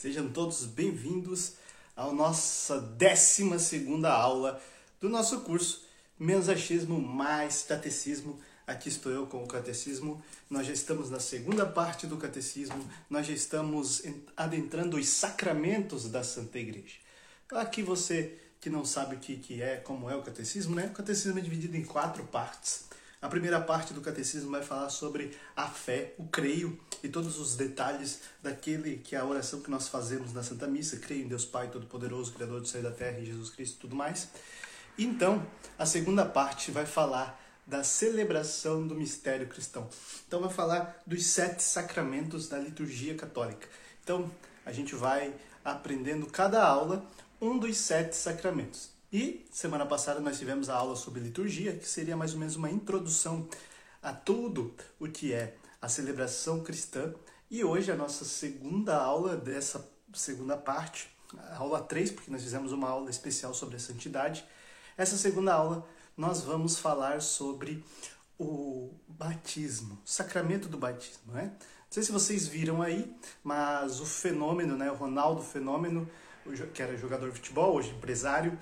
Sejam todos bem-vindos à nossa 12 segunda aula do nosso curso Menos Achismo Mais Catecismo. Aqui estou eu com o Catecismo. Nós já estamos na segunda parte do Catecismo. Nós já estamos adentrando os sacramentos da Santa Igreja. Aqui você que não sabe o que, que é, como é o Catecismo, né? O Catecismo é dividido em quatro partes. A primeira parte do catecismo vai falar sobre a fé, o creio e todos os detalhes daquele que é a oração que nós fazemos na Santa Missa, creio em Deus Pai Todo-Poderoso, Criador do céu e da terra, e Jesus Cristo e tudo mais. Então, a segunda parte vai falar da celebração do mistério cristão. Então, vai falar dos sete sacramentos da liturgia católica. Então, a gente vai aprendendo cada aula um dos sete sacramentos. E semana passada nós tivemos a aula sobre liturgia, que seria mais ou menos uma introdução a tudo o que é a celebração cristã. E hoje a nossa segunda aula dessa segunda parte, a aula 3, porque nós fizemos uma aula especial sobre a santidade. Essa segunda aula nós vamos falar sobre o batismo, o sacramento do batismo, né? Não sei se vocês viram aí, mas o fenômeno, né, o Ronaldo Fenômeno, que era jogador de futebol, hoje empresário,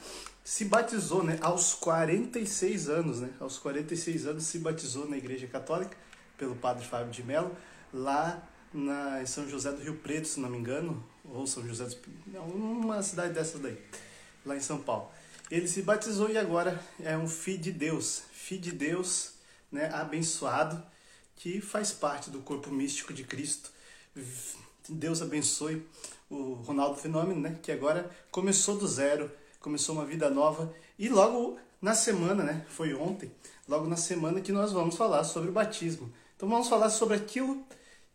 se batizou, né, aos 46 anos, né? Aos 46 anos se batizou na Igreja Católica pelo Padre Fábio de Mello, lá na, em São José do Rio Preto, se não me engano, ou São José do uma cidade dessas daí, lá em São Paulo. Ele se batizou e agora é um filho de Deus, filho de Deus, né, abençoado, que faz parte do corpo místico de Cristo. Deus abençoe o Ronaldo Fenômeno, né, que agora começou do zero, começou uma vida nova. E logo na semana, né? Foi ontem, logo na semana que nós vamos falar sobre o batismo. Então vamos falar sobre aquilo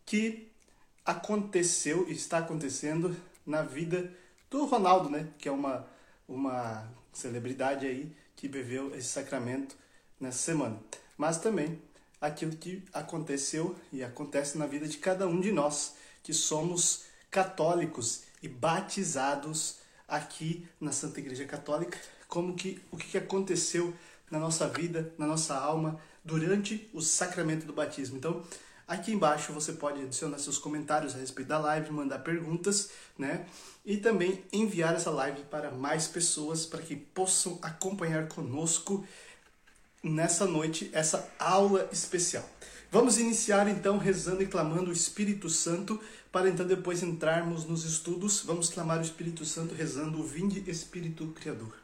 que aconteceu e está acontecendo na vida do Ronaldo, né? Que é uma, uma celebridade aí que viveu esse sacramento nessa semana. Mas também aquilo que aconteceu e acontece na vida de cada um de nós, que somos católicos e batizados aqui na Santa Igreja Católica, como que o que aconteceu na nossa vida, na nossa alma durante o sacramento do batismo. Então, aqui embaixo você pode adicionar seus comentários a respeito da live, mandar perguntas, né? E também enviar essa live para mais pessoas para que possam acompanhar conosco nessa noite essa aula especial. Vamos iniciar então rezando e clamando o Espírito Santo para então depois entrarmos nos estudos, vamos clamar o Espírito Santo rezando o Vinde Espírito Criador.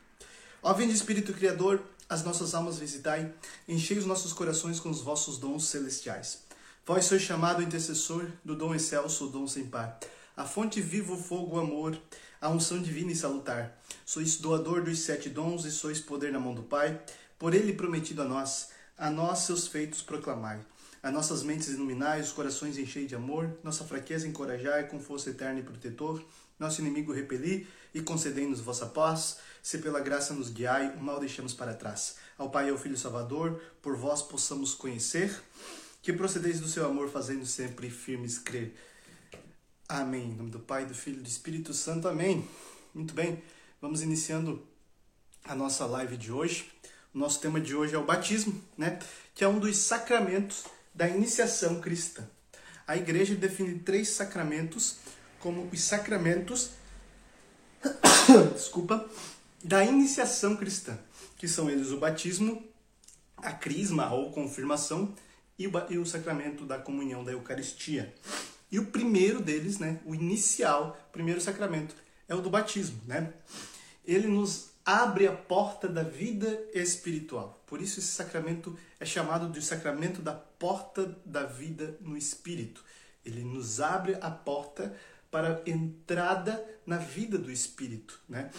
Ó Vinde Espírito Criador, as nossas almas visitai, enchei os nossos corações com os vossos dons celestiais. Vós sois chamado intercessor do dom excelso, o dom sem par. A fonte viva, o fogo, o amor, a unção divina e salutar. Sois doador dos sete dons e sois poder na mão do Pai. Por ele prometido a nós, a nós seus feitos proclamai. A nossas mentes iluminai, os corações enchei de amor, nossa fraqueza encorajai com força eterna e protetor, nosso inimigo repeli e concedei-nos vossa paz, se pela graça nos guiai, o mal deixamos para trás. Ao Pai e ao Filho Salvador, por vós possamos conhecer, que procedeis do seu amor, fazendo sempre firmes crer. Amém. Em nome do Pai, do Filho e do Espírito Santo. Amém. Muito bem, vamos iniciando a nossa live de hoje. O nosso tema de hoje é o batismo, né? Que é um dos sacramentos da iniciação cristã. A igreja define três sacramentos como os sacramentos desculpa, da iniciação cristã, que são eles o batismo, a crisma ou confirmação e o, e o sacramento da comunhão da Eucaristia. E o primeiro deles, né, o inicial, primeiro sacramento, é o do batismo, né? Ele nos abre a porta da vida espiritual. Por isso esse sacramento é chamado de sacramento da porta da vida no espírito. Ele nos abre a porta para a entrada na vida do espírito, né?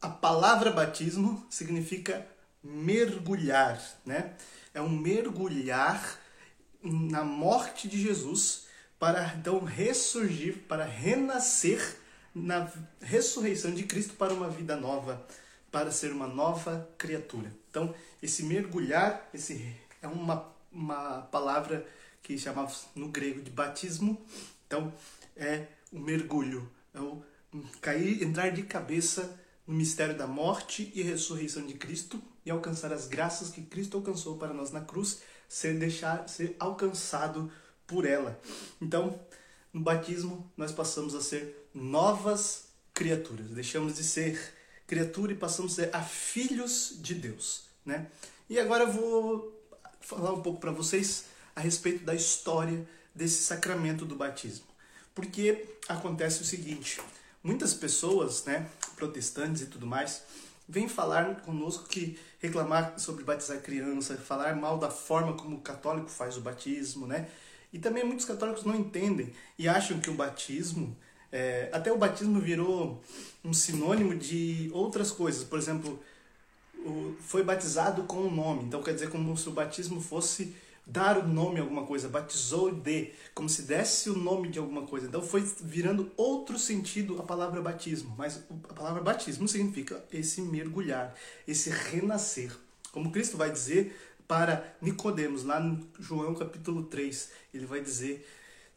A palavra batismo significa mergulhar, né? É um mergulhar na morte de Jesus para então ressurgir, para renascer na ressurreição de Cristo para uma vida nova, para ser uma nova criatura. Então, esse mergulhar, esse é uma, uma palavra que chamava no grego de batismo. Então, é o mergulho, é o cair, entrar de cabeça no mistério da morte e ressurreição de Cristo e alcançar as graças que Cristo alcançou para nós na cruz, ser deixar ser alcançado por ela. Então, no batismo nós passamos a ser novas criaturas. Deixamos de ser criatura e passamos a ser a filhos de Deus, né? E agora eu vou falar um pouco para vocês a respeito da história desse sacramento do batismo. Porque acontece o seguinte, muitas pessoas, né, protestantes e tudo mais, vêm falar conosco que reclamar sobre batizar criança, falar mal da forma como o católico faz o batismo, né? E também muitos católicos não entendem e acham que o batismo, é, até o batismo virou um sinônimo de outras coisas. Por exemplo, o, foi batizado com o um nome. Então quer dizer como se o batismo fosse dar o nome a alguma coisa, batizou de, como se desse o nome de alguma coisa. Então foi virando outro sentido a palavra batismo, mas a palavra batismo significa esse mergulhar, esse renascer. Como Cristo vai dizer para Nicodemos, lá no João capítulo 3, ele vai dizer: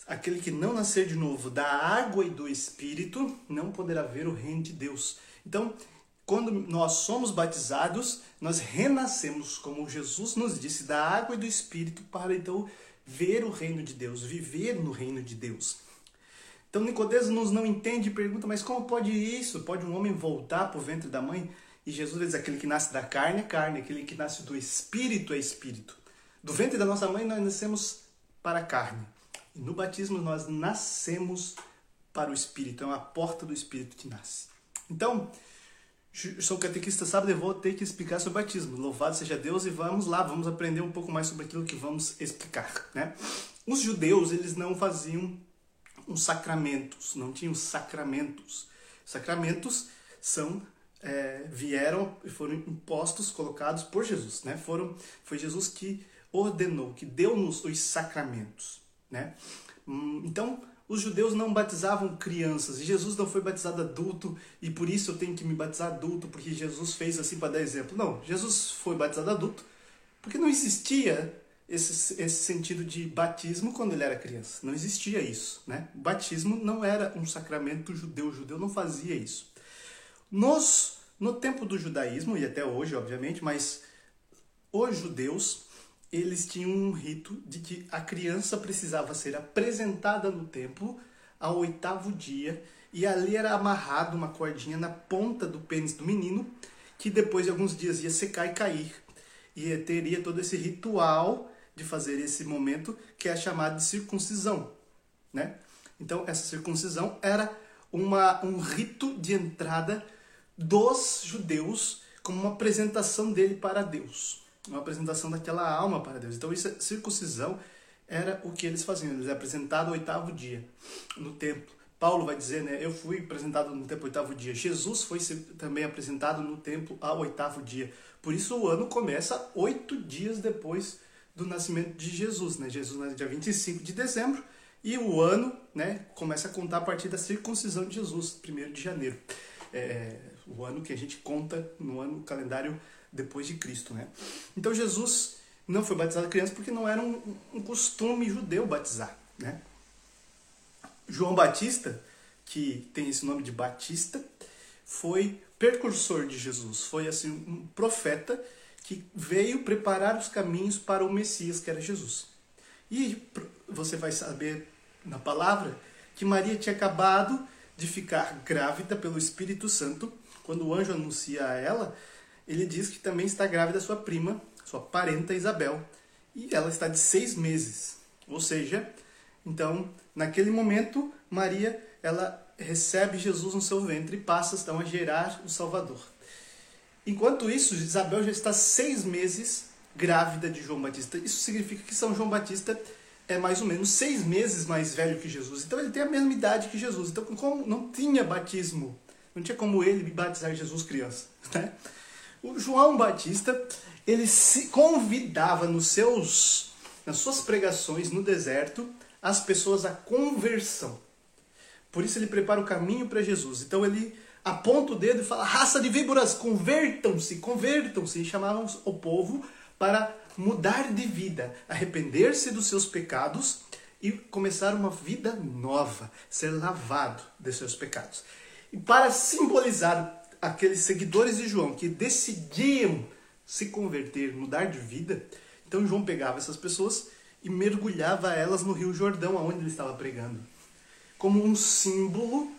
aquele que não nascer de novo da água e do espírito não poderá ver o reino de Deus. Então, quando nós somos batizados, nós renascemos, como Jesus nos disse, da água e do Espírito, para então ver o reino de Deus, viver no reino de Deus. Então Nicodemos não entende e pergunta, mas como pode isso? Pode um homem voltar para o ventre da mãe? E Jesus diz, aquele que nasce da carne é carne, aquele que nasce do Espírito é Espírito. Do ventre da nossa mãe nós nascemos para a carne. No batismo nós nascemos para o Espírito, é uma porta do Espírito que nasce. Então, sou catequista sábado e vou ter que explicar sobre batismo. Louvado seja Deus e vamos lá, vamos aprender um pouco mais sobre aquilo que vamos explicar, né? Os judeus, eles não faziam os sacramentos, não tinham sacramentos. Sacramentos são é, vieram e foram impostos, colocados por Jesus, né? Foram foi Jesus que ordenou, que deu-nos os sacramentos, né? Hum, então, os judeus não batizavam crianças, e Jesus não foi batizado adulto, e por isso eu tenho que me batizar adulto, porque Jesus fez assim para dar exemplo. Não, Jesus foi batizado adulto, porque não existia esse, esse sentido de batismo quando ele era criança. Não existia isso, né? O batismo não era um sacramento judeu, o judeu não fazia isso. Nos, no tempo do judaísmo, e até hoje, obviamente, mas os judeus eles tinham um rito de que a criança precisava ser apresentada no templo ao oitavo dia e ali era amarrado uma cordinha na ponta do pênis do menino que depois de alguns dias ia secar e cair e teria todo esse ritual de fazer esse momento que é chamado de circuncisão, né? Então essa circuncisão era uma, um rito de entrada dos judeus como uma apresentação dele para Deus uma apresentação daquela alma para Deus. Então, isso, é, circuncisão era o que eles faziam. Eles apresentavam o oitavo dia no templo. Paulo vai dizer, né? Eu fui apresentado no templo oitavo dia. Jesus foi também apresentado no templo ao oitavo dia. Por isso o ano começa oito dias depois do nascimento de Jesus, né? Jesus nasce dia 25 de dezembro e o ano, né? Começa a contar a partir da circuncisão de Jesus, 1 de janeiro. É, o ano que a gente conta no ano calendário depois de Cristo, né? Então Jesus não foi batizado criança porque não era um, um costume judeu batizar, né? João Batista, que tem esse nome de Batista, foi precursor de Jesus, foi assim um profeta que veio preparar os caminhos para o Messias, que era Jesus. E você vai saber na palavra que Maria tinha acabado de ficar grávida pelo Espírito Santo, quando o anjo anuncia a ela ele diz que também está grávida sua prima, sua parenta Isabel, e ela está de seis meses. Ou seja, então, naquele momento, Maria ela recebe Jesus no seu ventre e passa então a gerar o Salvador. Enquanto isso, Isabel já está seis meses grávida de João Batista. Isso significa que São João Batista é mais ou menos seis meses mais velho que Jesus. Então ele tem a mesma idade que Jesus. Então, como não tinha batismo, não tinha como ele batizar Jesus criança. Né? O João Batista, ele se convidava nos seus, nas suas pregações no deserto as pessoas à conversão. Por isso ele prepara o caminho para Jesus. Então ele aponta o dedo e fala: raça de víboras, convertam-se, convertam-se. E chamavam o povo para mudar de vida, arrepender-se dos seus pecados e começar uma vida nova, ser lavado de seus pecados. E para simbolizar aqueles seguidores de João que decidiam se converter, mudar de vida, então João pegava essas pessoas e mergulhava elas no Rio Jordão, aonde ele estava pregando, como um símbolo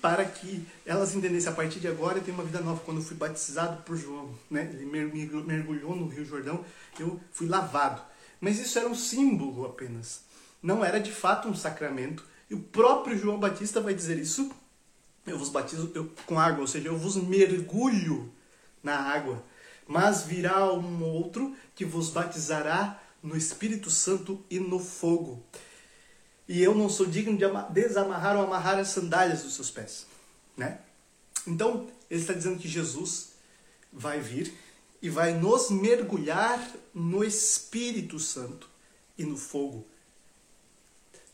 para que elas entendessem a partir de agora eu tenho uma vida nova. Quando eu fui batizado por João, né? ele mergulhou no Rio Jordão, eu fui lavado. Mas isso era um símbolo apenas. Não era de fato um sacramento. E o próprio João Batista vai dizer isso. Eu vos batizo com água, ou seja, eu vos mergulho na água. Mas virá um outro que vos batizará no Espírito Santo e no fogo. E eu não sou digno de desamarrar ou amarrar as sandálias dos seus pés. Né? Então, ele está dizendo que Jesus vai vir e vai nos mergulhar no Espírito Santo e no fogo.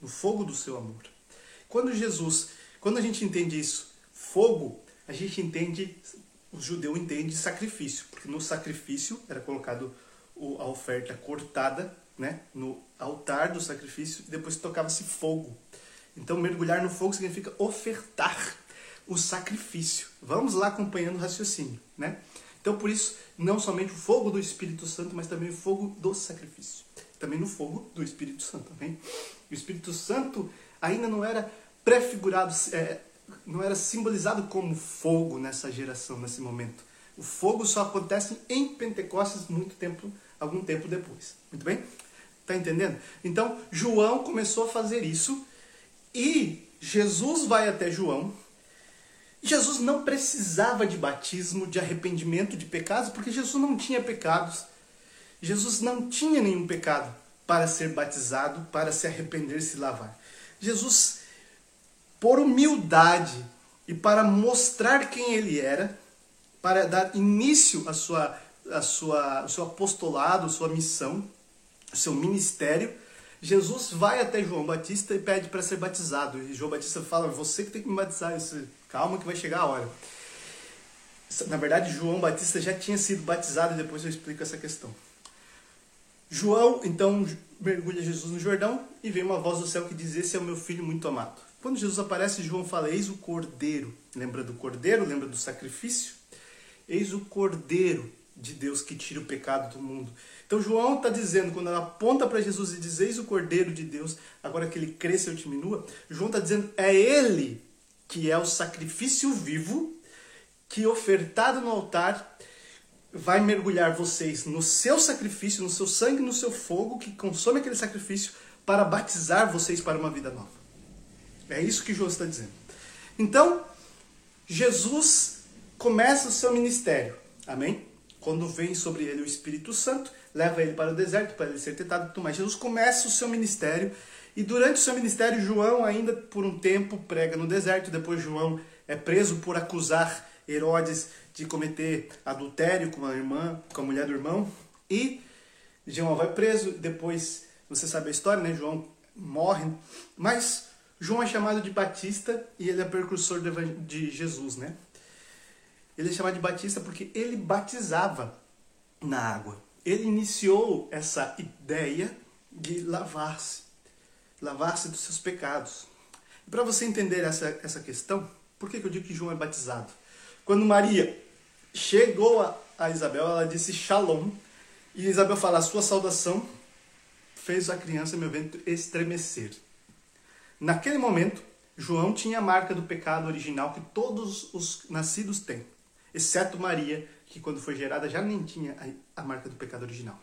No fogo do seu amor. Quando Jesus, quando a gente entende isso, fogo, a gente entende, o judeu entende sacrifício, porque no sacrifício era colocado a oferta cortada, né, no altar do sacrifício, e depois tocava-se fogo. Então mergulhar no fogo significa ofertar o sacrifício. Vamos lá acompanhando o raciocínio, né? Então, por isso, não somente o fogo do Espírito Santo, mas também o fogo do sacrifício. Também no fogo do Espírito Santo. Amém? O Espírito Santo ainda não era prefigurado, é, não era simbolizado como fogo nessa geração, nesse momento. O fogo só acontece em Pentecostes muito tempo, algum tempo depois. Muito bem? Tá entendendo? Então, João começou a fazer isso e Jesus vai até João Jesus não precisava de batismo, de arrependimento de pecados, porque Jesus não tinha pecados. Jesus não tinha nenhum pecado para ser batizado, para se arrepender se lavar. Jesus, por humildade e para mostrar quem ele era, para dar início à sua, à sua, ao seu apostolado, à sua missão, ao seu ministério, Jesus vai até João Batista e pede para ser batizado. E João Batista fala: Você que tem que me batizar. Calma que vai chegar a hora. Na verdade, João Batista já tinha sido batizado e depois eu explico essa questão. João, então, mergulha Jesus no Jordão e vem uma voz do céu que diz: Esse é o meu filho muito amado. Quando Jesus aparece, João fala: Eis o cordeiro. Lembra do cordeiro? Lembra do sacrifício? Eis o cordeiro de Deus que tira o pecado do mundo. Então João está dizendo, quando ela aponta para Jesus e diz, eis o Cordeiro de Deus, agora que ele cresce ou diminua, João está dizendo, é ele que é o sacrifício vivo, que ofertado no altar vai mergulhar vocês no seu sacrifício, no seu sangue, no seu fogo, que consome aquele sacrifício, para batizar vocês para uma vida nova. É isso que João está dizendo. Então, Jesus começa o seu ministério. Amém? Quando vem sobre ele o Espírito Santo, leva ele para o deserto para ele ser tentado. Mas Jesus começa o seu ministério e durante o seu ministério, João ainda por um tempo prega no deserto. Depois, João é preso por acusar Herodes de cometer adultério com a irmã, com a mulher do irmão. E João vai preso. Depois, você sabe a história, né? João morre. Mas João é chamado de Batista e ele é precursor de Jesus, né? Ele é chamado de Batista porque ele batizava na água. Ele iniciou essa ideia de lavar-se lavar-se dos seus pecados. Para você entender essa, essa questão, por que, que eu digo que João é batizado? Quando Maria chegou a, a Isabel, ela disse Shalom, e Isabel fala: A sua saudação fez a criança, meu ventre, estremecer. Naquele momento, João tinha a marca do pecado original que todos os nascidos têm, exceto Maria, que quando foi gerada já nem tinha a marca do pecado original.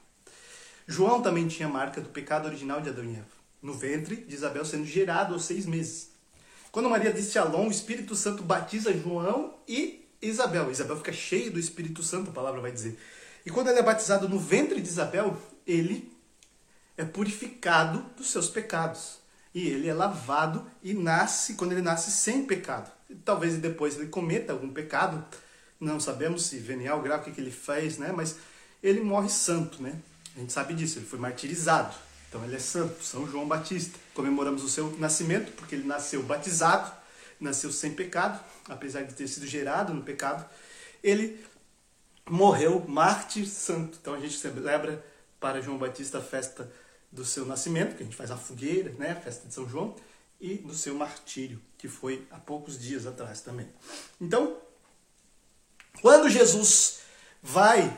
João também tinha a marca do pecado original de Adão e Eva no ventre de Isabel sendo gerado aos seis meses. Quando Maria disse Shalom, o Espírito Santo batiza João e Isabel. Isabel fica cheia do Espírito Santo, a palavra vai dizer. E quando ele é batizado no ventre de Isabel, ele é purificado dos seus pecados. E ele é lavado e nasce, quando ele nasce sem pecado. Talvez depois ele cometa algum pecado, não sabemos se venial, grave, o que, ele fez, né? Mas ele morre santo, né? A gente sabe disso, ele foi martirizado. Então ele é santo, São João Batista. Comemoramos o seu nascimento, porque ele nasceu batizado, nasceu sem pecado, apesar de ter sido gerado no pecado. Ele morreu mártir santo. Então a gente celebra para João Batista a festa do seu nascimento, que a gente faz a fogueira, né, a festa de São João, e do seu martírio, que foi há poucos dias atrás também. Então, quando Jesus vai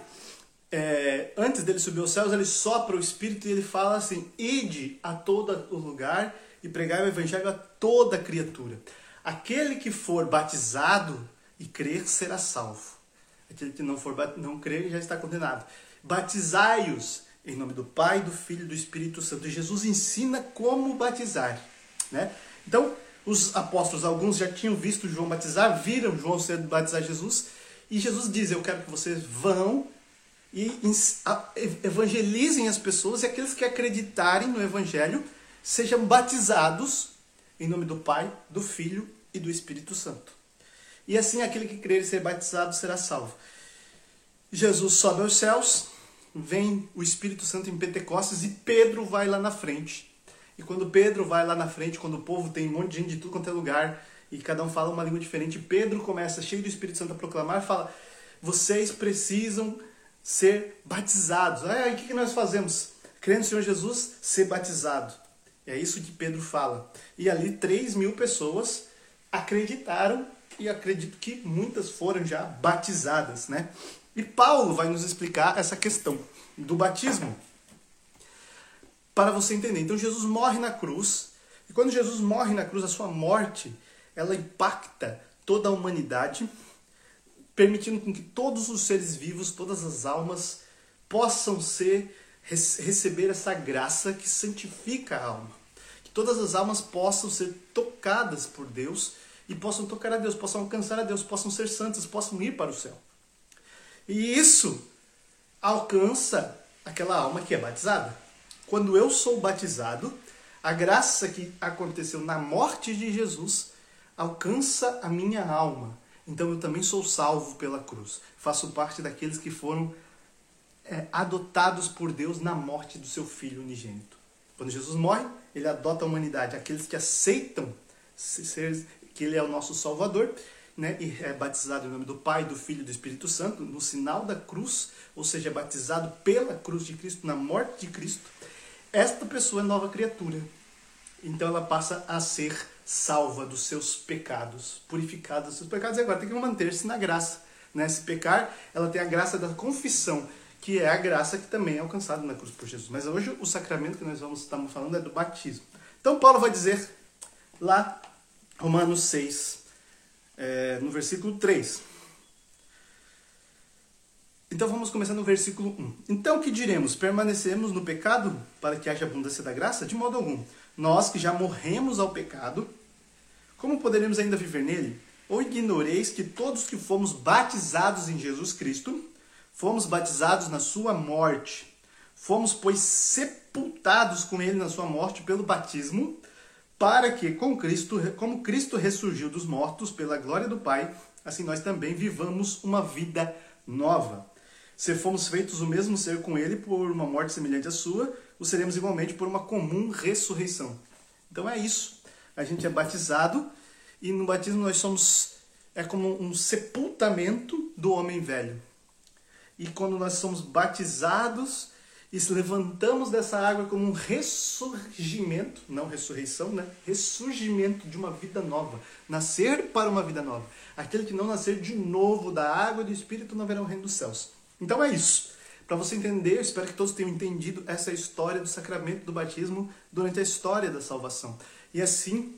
é, antes dele subir aos céus, ele sopra o Espírito e ele fala assim: Ide a todo o lugar e pregai o Evangelho a toda criatura. aquele que for batizado e crer será salvo. Aquele que não for não crer já está condenado. Batizai-os em nome do Pai, do Filho e do Espírito Santo. E Jesus ensina como batizar, né? Então, os apóstolos, alguns já tinham visto João batizar, viram João ser batizar Jesus, e Jesus diz: Eu quero que vocês vão e evangelizem as pessoas, e aqueles que acreditarem no Evangelho sejam batizados em nome do Pai, do Filho e do Espírito Santo. E assim aquele que crer e ser batizado será salvo. Jesus sobe aos céus, vem o Espírito Santo em Pentecostes e Pedro vai lá na frente. E quando Pedro vai lá na frente, quando o povo tem um monte de gente de tudo quanto é lugar e cada um fala uma língua diferente, Pedro começa, cheio do Espírito Santo, a proclamar e fala: Vocês precisam ser batizados. Ah, e o que nós fazemos? Crendo no Senhor Jesus, ser batizado. É isso que Pedro fala. E ali 3 mil pessoas acreditaram e acredito que muitas foram já batizadas, né? E Paulo vai nos explicar essa questão do batismo para você entender. Então Jesus morre na cruz, e quando Jesus morre na cruz, a sua morte, ela impacta toda a humanidade, permitindo com que todos os seres vivos, todas as almas possam ser receber essa graça que santifica a alma. Que todas as almas possam ser tocadas por Deus e possam tocar a Deus, possam alcançar a Deus, possam ser santos, possam ir para o céu. E isso alcança aquela alma que é batizada. Quando eu sou batizado, a graça que aconteceu na morte de Jesus alcança a minha alma. Então eu também sou salvo pela cruz. Faço parte daqueles que foram é, adotados por Deus na morte do seu filho unigênito. Quando Jesus morre, ele adota a humanidade, aqueles que aceitam ser, que ele é o nosso Salvador, né? e é batizado em nome do Pai, do Filho e do Espírito Santo, no sinal da cruz, ou seja, é batizado pela cruz de Cristo, na morte de Cristo, esta pessoa é nova criatura. Então ela passa a ser salva dos seus pecados, purificada dos seus pecados, e agora tem que manter-se na graça. Né? Se pecar, ela tem a graça da confissão, que é a graça que também é alcançada na cruz por Jesus. Mas hoje o sacramento que nós vamos estar falando é do batismo. Então Paulo vai dizer lá Romanos 6, é, no versículo 3. Então vamos começar no versículo 1. Então que diremos? Permanecemos no pecado para que haja abundância da graça? De modo algum. Nós que já morremos ao pecado, como poderemos ainda viver nele? Ou ignoreis que todos que fomos batizados em Jesus Cristo, fomos batizados na sua morte. Fomos, pois, sepultados com ele na sua morte pelo batismo, para que, com Cristo, como Cristo ressurgiu dos mortos pela glória do Pai, assim nós também vivamos uma vida nova. Se fomos feitos o mesmo ser com Ele por uma morte semelhante à sua, o seremos igualmente por uma comum ressurreição. Então é isso. A gente é batizado e no batismo nós somos é como um sepultamento do homem velho. E quando nós somos batizados, e se levantamos dessa água como um ressurgimento, não ressurreição, né? Ressurgimento de uma vida nova. Nascer para uma vida nova. Aquele que não nascer de novo da água e do Espírito não verá o reino dos céus. Então é isso. Para você entender, espero que todos tenham entendido essa história do sacramento do batismo durante a história da salvação. E assim,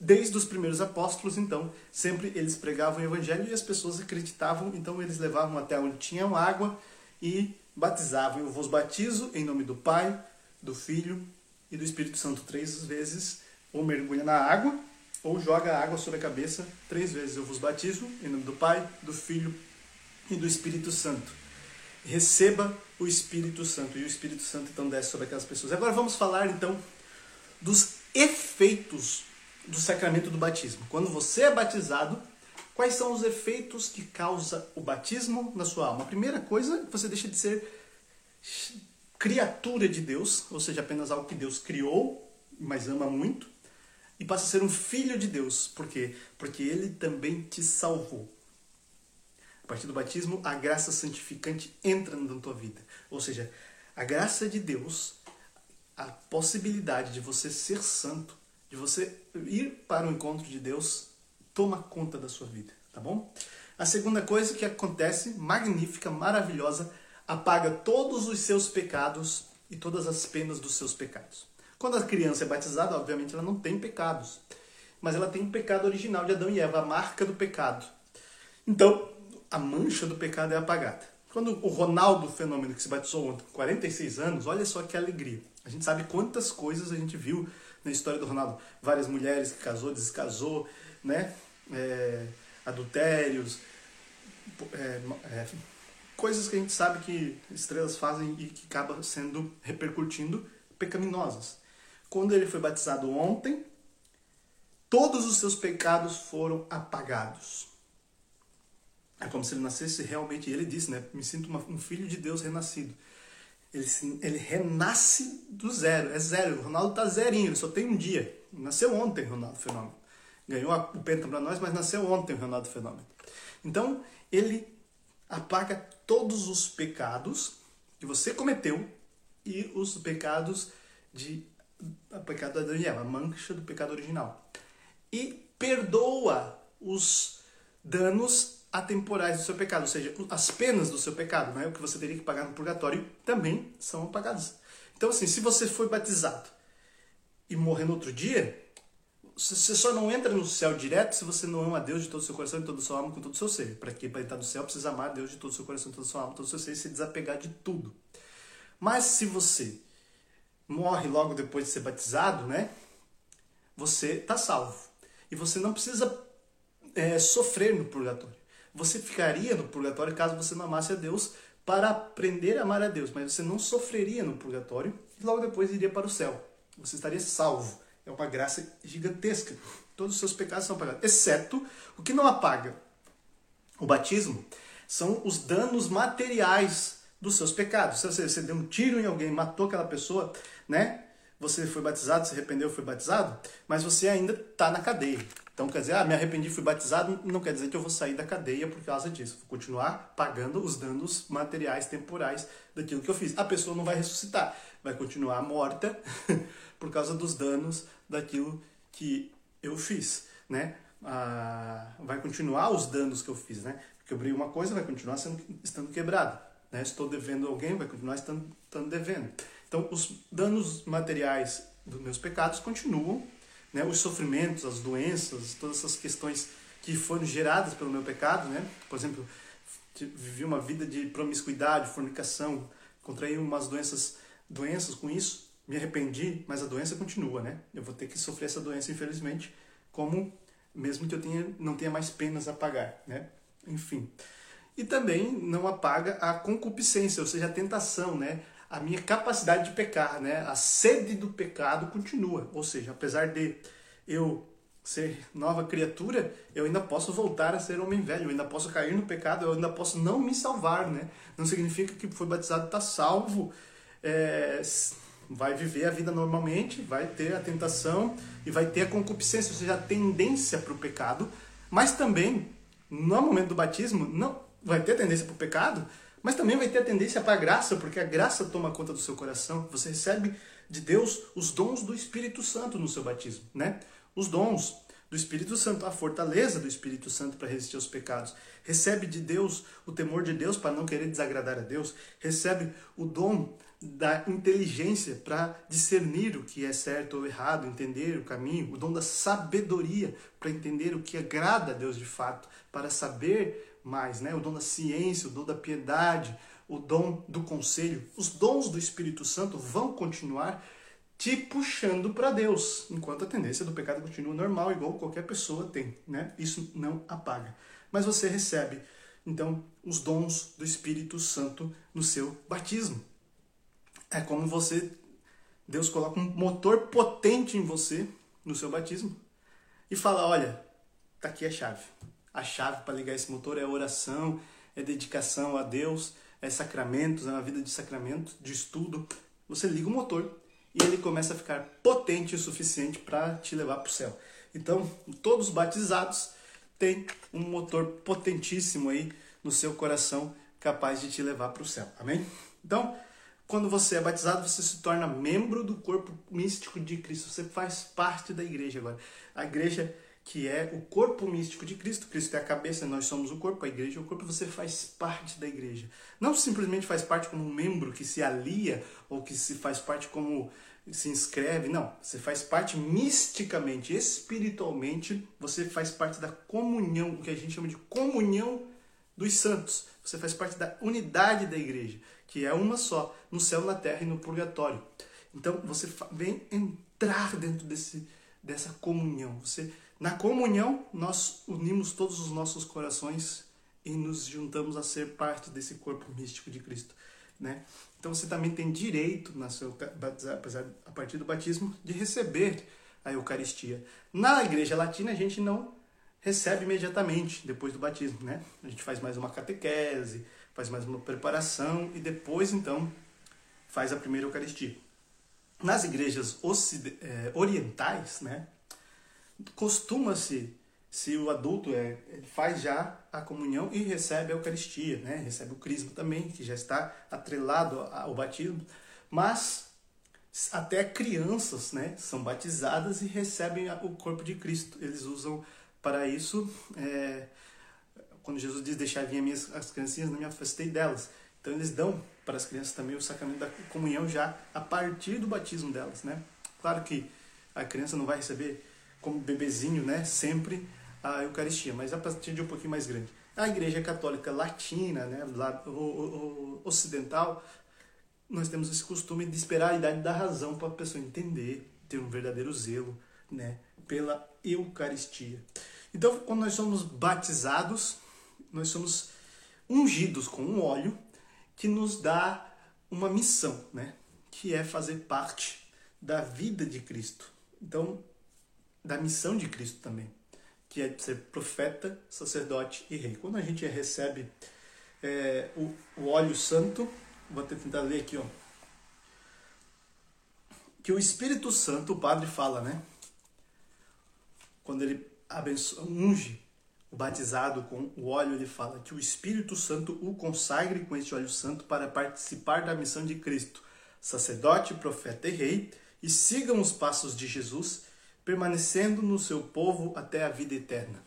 desde os primeiros apóstolos, então, sempre eles pregavam o evangelho e as pessoas acreditavam, então eles levavam até onde tinham água e batizavam. Eu vos batizo em nome do Pai, do Filho e do Espírito Santo três vezes, ou mergulha na água, ou joga a água sobre a cabeça três vezes. Eu vos batizo em nome do Pai, do Filho e do Espírito Santo. Receba o Espírito Santo e o Espírito Santo então desce sobre aquelas pessoas. Agora vamos falar então dos efeitos do sacramento do batismo. Quando você é batizado, Quais são os efeitos que causa o batismo na sua alma? A primeira coisa, você deixa de ser criatura de Deus, ou seja, apenas algo que Deus criou, mas ama muito, e passa a ser um filho de Deus. Por quê? Porque ele também te salvou. A partir do batismo, a graça santificante entra na tua vida. Ou seja, a graça de Deus, a possibilidade de você ser santo, de você ir para o encontro de Deus, toma conta da sua vida, tá bom? A segunda coisa que acontece, magnífica, maravilhosa, apaga todos os seus pecados e todas as penas dos seus pecados. Quando a criança é batizada, obviamente ela não tem pecados. mas ela tem o pecado original de Adão e Eva, a marca do pecado. Então, a mancha do pecado é apagada. Quando o Ronaldo Fenômeno, que se batizou ontem, com 46 anos, olha só que alegria. A gente sabe quantas coisas a gente viu na história do Ronaldo. Várias mulheres que casou, descasou, né? É, adultérios, é, é, coisas que a gente sabe que estrelas fazem e que acabam sendo repercutindo pecaminosas. Quando ele foi batizado ontem, todos os seus pecados foram apagados. É como se ele nascesse realmente, ele disse, né? Me sinto uma, um filho de Deus renascido. Ele, ele renasce do zero, é zero. O Ronaldo tá zerinho, ele só tem um dia. Nasceu ontem, Ronaldo Fenômeno. Ganhou o penta para nós, mas nasceu ontem o Ronaldo Fenômeno. Então, ele apaga todos os pecados que você cometeu e os pecados de pecado da Daniel, a mancha do pecado original. E perdoa os danos atemporais do seu pecado, ou seja, as penas do seu pecado, né? o que você teria que pagar no purgatório, também são apagadas. Então, assim, se você foi batizado e morrer no outro dia, você só não entra no céu direto se você não ama a Deus de todo o seu coração, de todo o seu alma, com todo o seu ser. Para que para entrar no céu precisa amar a Deus de todo o seu coração, todo o seu alma, todo o seu ser e se desapegar de tudo. Mas se você morre logo depois de ser batizado, né? Você está salvo. E você não precisa é, sofrer no purgatório. Você ficaria no purgatório caso você não amasse a Deus para aprender a amar a Deus, mas você não sofreria no purgatório e logo depois iria para o céu. Você estaria salvo. É uma graça gigantesca. Todos os seus pecados são apagados, exceto o que não apaga. O batismo são os danos materiais dos seus pecados. Se você, você deu um tiro em alguém, matou aquela pessoa, né? Você foi batizado, se arrependeu, foi batizado, mas você ainda está na cadeia. Então quer dizer, ah, me arrependi, fui batizado, não quer dizer que eu vou sair da cadeia por causa disso. Vou continuar pagando os danos materiais temporais daquilo que eu fiz. A pessoa não vai ressuscitar, vai continuar morta por causa dos danos daquilo que eu fiz, né? Ah, vai continuar os danos que eu fiz, né? Quebrei uma coisa, vai continuar sendo, estando quebrado. Né? Estou devendo alguém, vai continuar estando, estando devendo. Então, os danos materiais dos meus pecados continuam né, os sofrimentos, as doenças, todas essas questões que foram geradas pelo meu pecado, né? Por exemplo, vivi uma vida de promiscuidade, fornicação, contraí umas doenças, doenças com isso, me arrependi, mas a doença continua, né? Eu vou ter que sofrer essa doença, infelizmente, como mesmo que eu tenha, não tenha mais penas a pagar, né? Enfim. E também não apaga a concupiscência, ou seja, a tentação, né? a minha capacidade de pecar, né? A sede do pecado continua. Ou seja, apesar de eu ser nova criatura, eu ainda posso voltar a ser homem velho, eu ainda posso cair no pecado, eu ainda posso não me salvar, né? Não significa que foi batizado está salvo, é, vai viver a vida normalmente, vai ter a tentação e vai ter a concupiscência, ou seja, a tendência para o pecado, mas também no momento do batismo não vai ter tendência para o pecado, mas também vai ter a tendência para a graça, porque a graça toma conta do seu coração. Você recebe de Deus os dons do Espírito Santo no seu batismo, né? Os dons do Espírito Santo, a fortaleza do Espírito Santo para resistir aos pecados. Recebe de Deus o temor de Deus para não querer desagradar a Deus. Recebe o dom da inteligência para discernir o que é certo ou errado, entender o caminho, o dom da sabedoria para entender o que agrada a Deus de fato, para saber mais, né? O dom da ciência, o dom da piedade, o dom do conselho. Os dons do Espírito Santo vão continuar te puxando para Deus, enquanto a tendência do pecado continua normal, igual qualquer pessoa tem, né? Isso não apaga. Mas você recebe, então, os dons do Espírito Santo no seu batismo. É como você, Deus coloca um motor potente em você no seu batismo e fala: olha, tá aqui a chave a chave para ligar esse motor é oração, é dedicação a Deus, é sacramentos, é uma vida de sacramento, de estudo. Você liga o motor e ele começa a ficar potente o suficiente para te levar para o céu. Então, todos os batizados têm um motor potentíssimo aí no seu coração capaz de te levar para o céu. Amém? Então, quando você é batizado, você se torna membro do corpo místico de Cristo. Você faz parte da igreja agora. A igreja que é o corpo místico de Cristo. Cristo é a cabeça, nós somos o corpo, a igreja é o corpo, você faz parte da igreja. Não simplesmente faz parte como um membro que se alia ou que se faz parte como se inscreve, não. Você faz parte misticamente, espiritualmente, você faz parte da comunhão, o que a gente chama de comunhão dos santos. Você faz parte da unidade da igreja, que é uma só, no céu, na terra e no purgatório. Então você vem entrar dentro desse, dessa comunhão. Você, na comunhão, nós unimos todos os nossos corações e nos juntamos a ser parte desse corpo místico de Cristo. Né? Então você também tem direito, na seu, a partir do batismo, de receber a Eucaristia. Na Igreja Latina a gente não recebe imediatamente depois do batismo, né? A gente faz mais uma catequese, faz mais uma preparação e depois então faz a primeira Eucaristia. Nas igrejas eh, orientais, né, costuma-se, se o adulto é, faz já a comunhão e recebe a Eucaristia, né, recebe o crisma também, que já está atrelado ao batismo, mas até crianças né, são batizadas e recebem o corpo de Cristo. Eles usam para isso, é, quando Jesus diz: Deixar vir as minhas as criancinhas, não me afastei delas. Então eles dão para as crianças também o sacramento da comunhão já a partir do batismo delas, né? Claro que a criança não vai receber como bebezinho, né, sempre a Eucaristia, mas a partir de um pouquinho mais grande. A Igreja Católica Latina, né, lá, o, o, o ocidental, nós temos esse costume de esperar a idade da razão para a pessoa entender, ter um verdadeiro zelo, né, pela Eucaristia. Então, quando nós somos batizados, nós somos ungidos com um óleo que nos dá uma missão, né? Que é fazer parte da vida de Cristo. Então, da missão de Cristo também, que é ser profeta, sacerdote e rei. Quando a gente recebe é, o, o óleo santo, vou tentar ler aqui, ó. Que o Espírito Santo, o Padre fala, né? Quando ele abençoa, unge batizado com o óleo, ele fala que o Espírito Santo o consagre com este óleo santo para participar da missão de Cristo, sacerdote, profeta e rei, e sigam os passos de Jesus, permanecendo no seu povo até a vida eterna.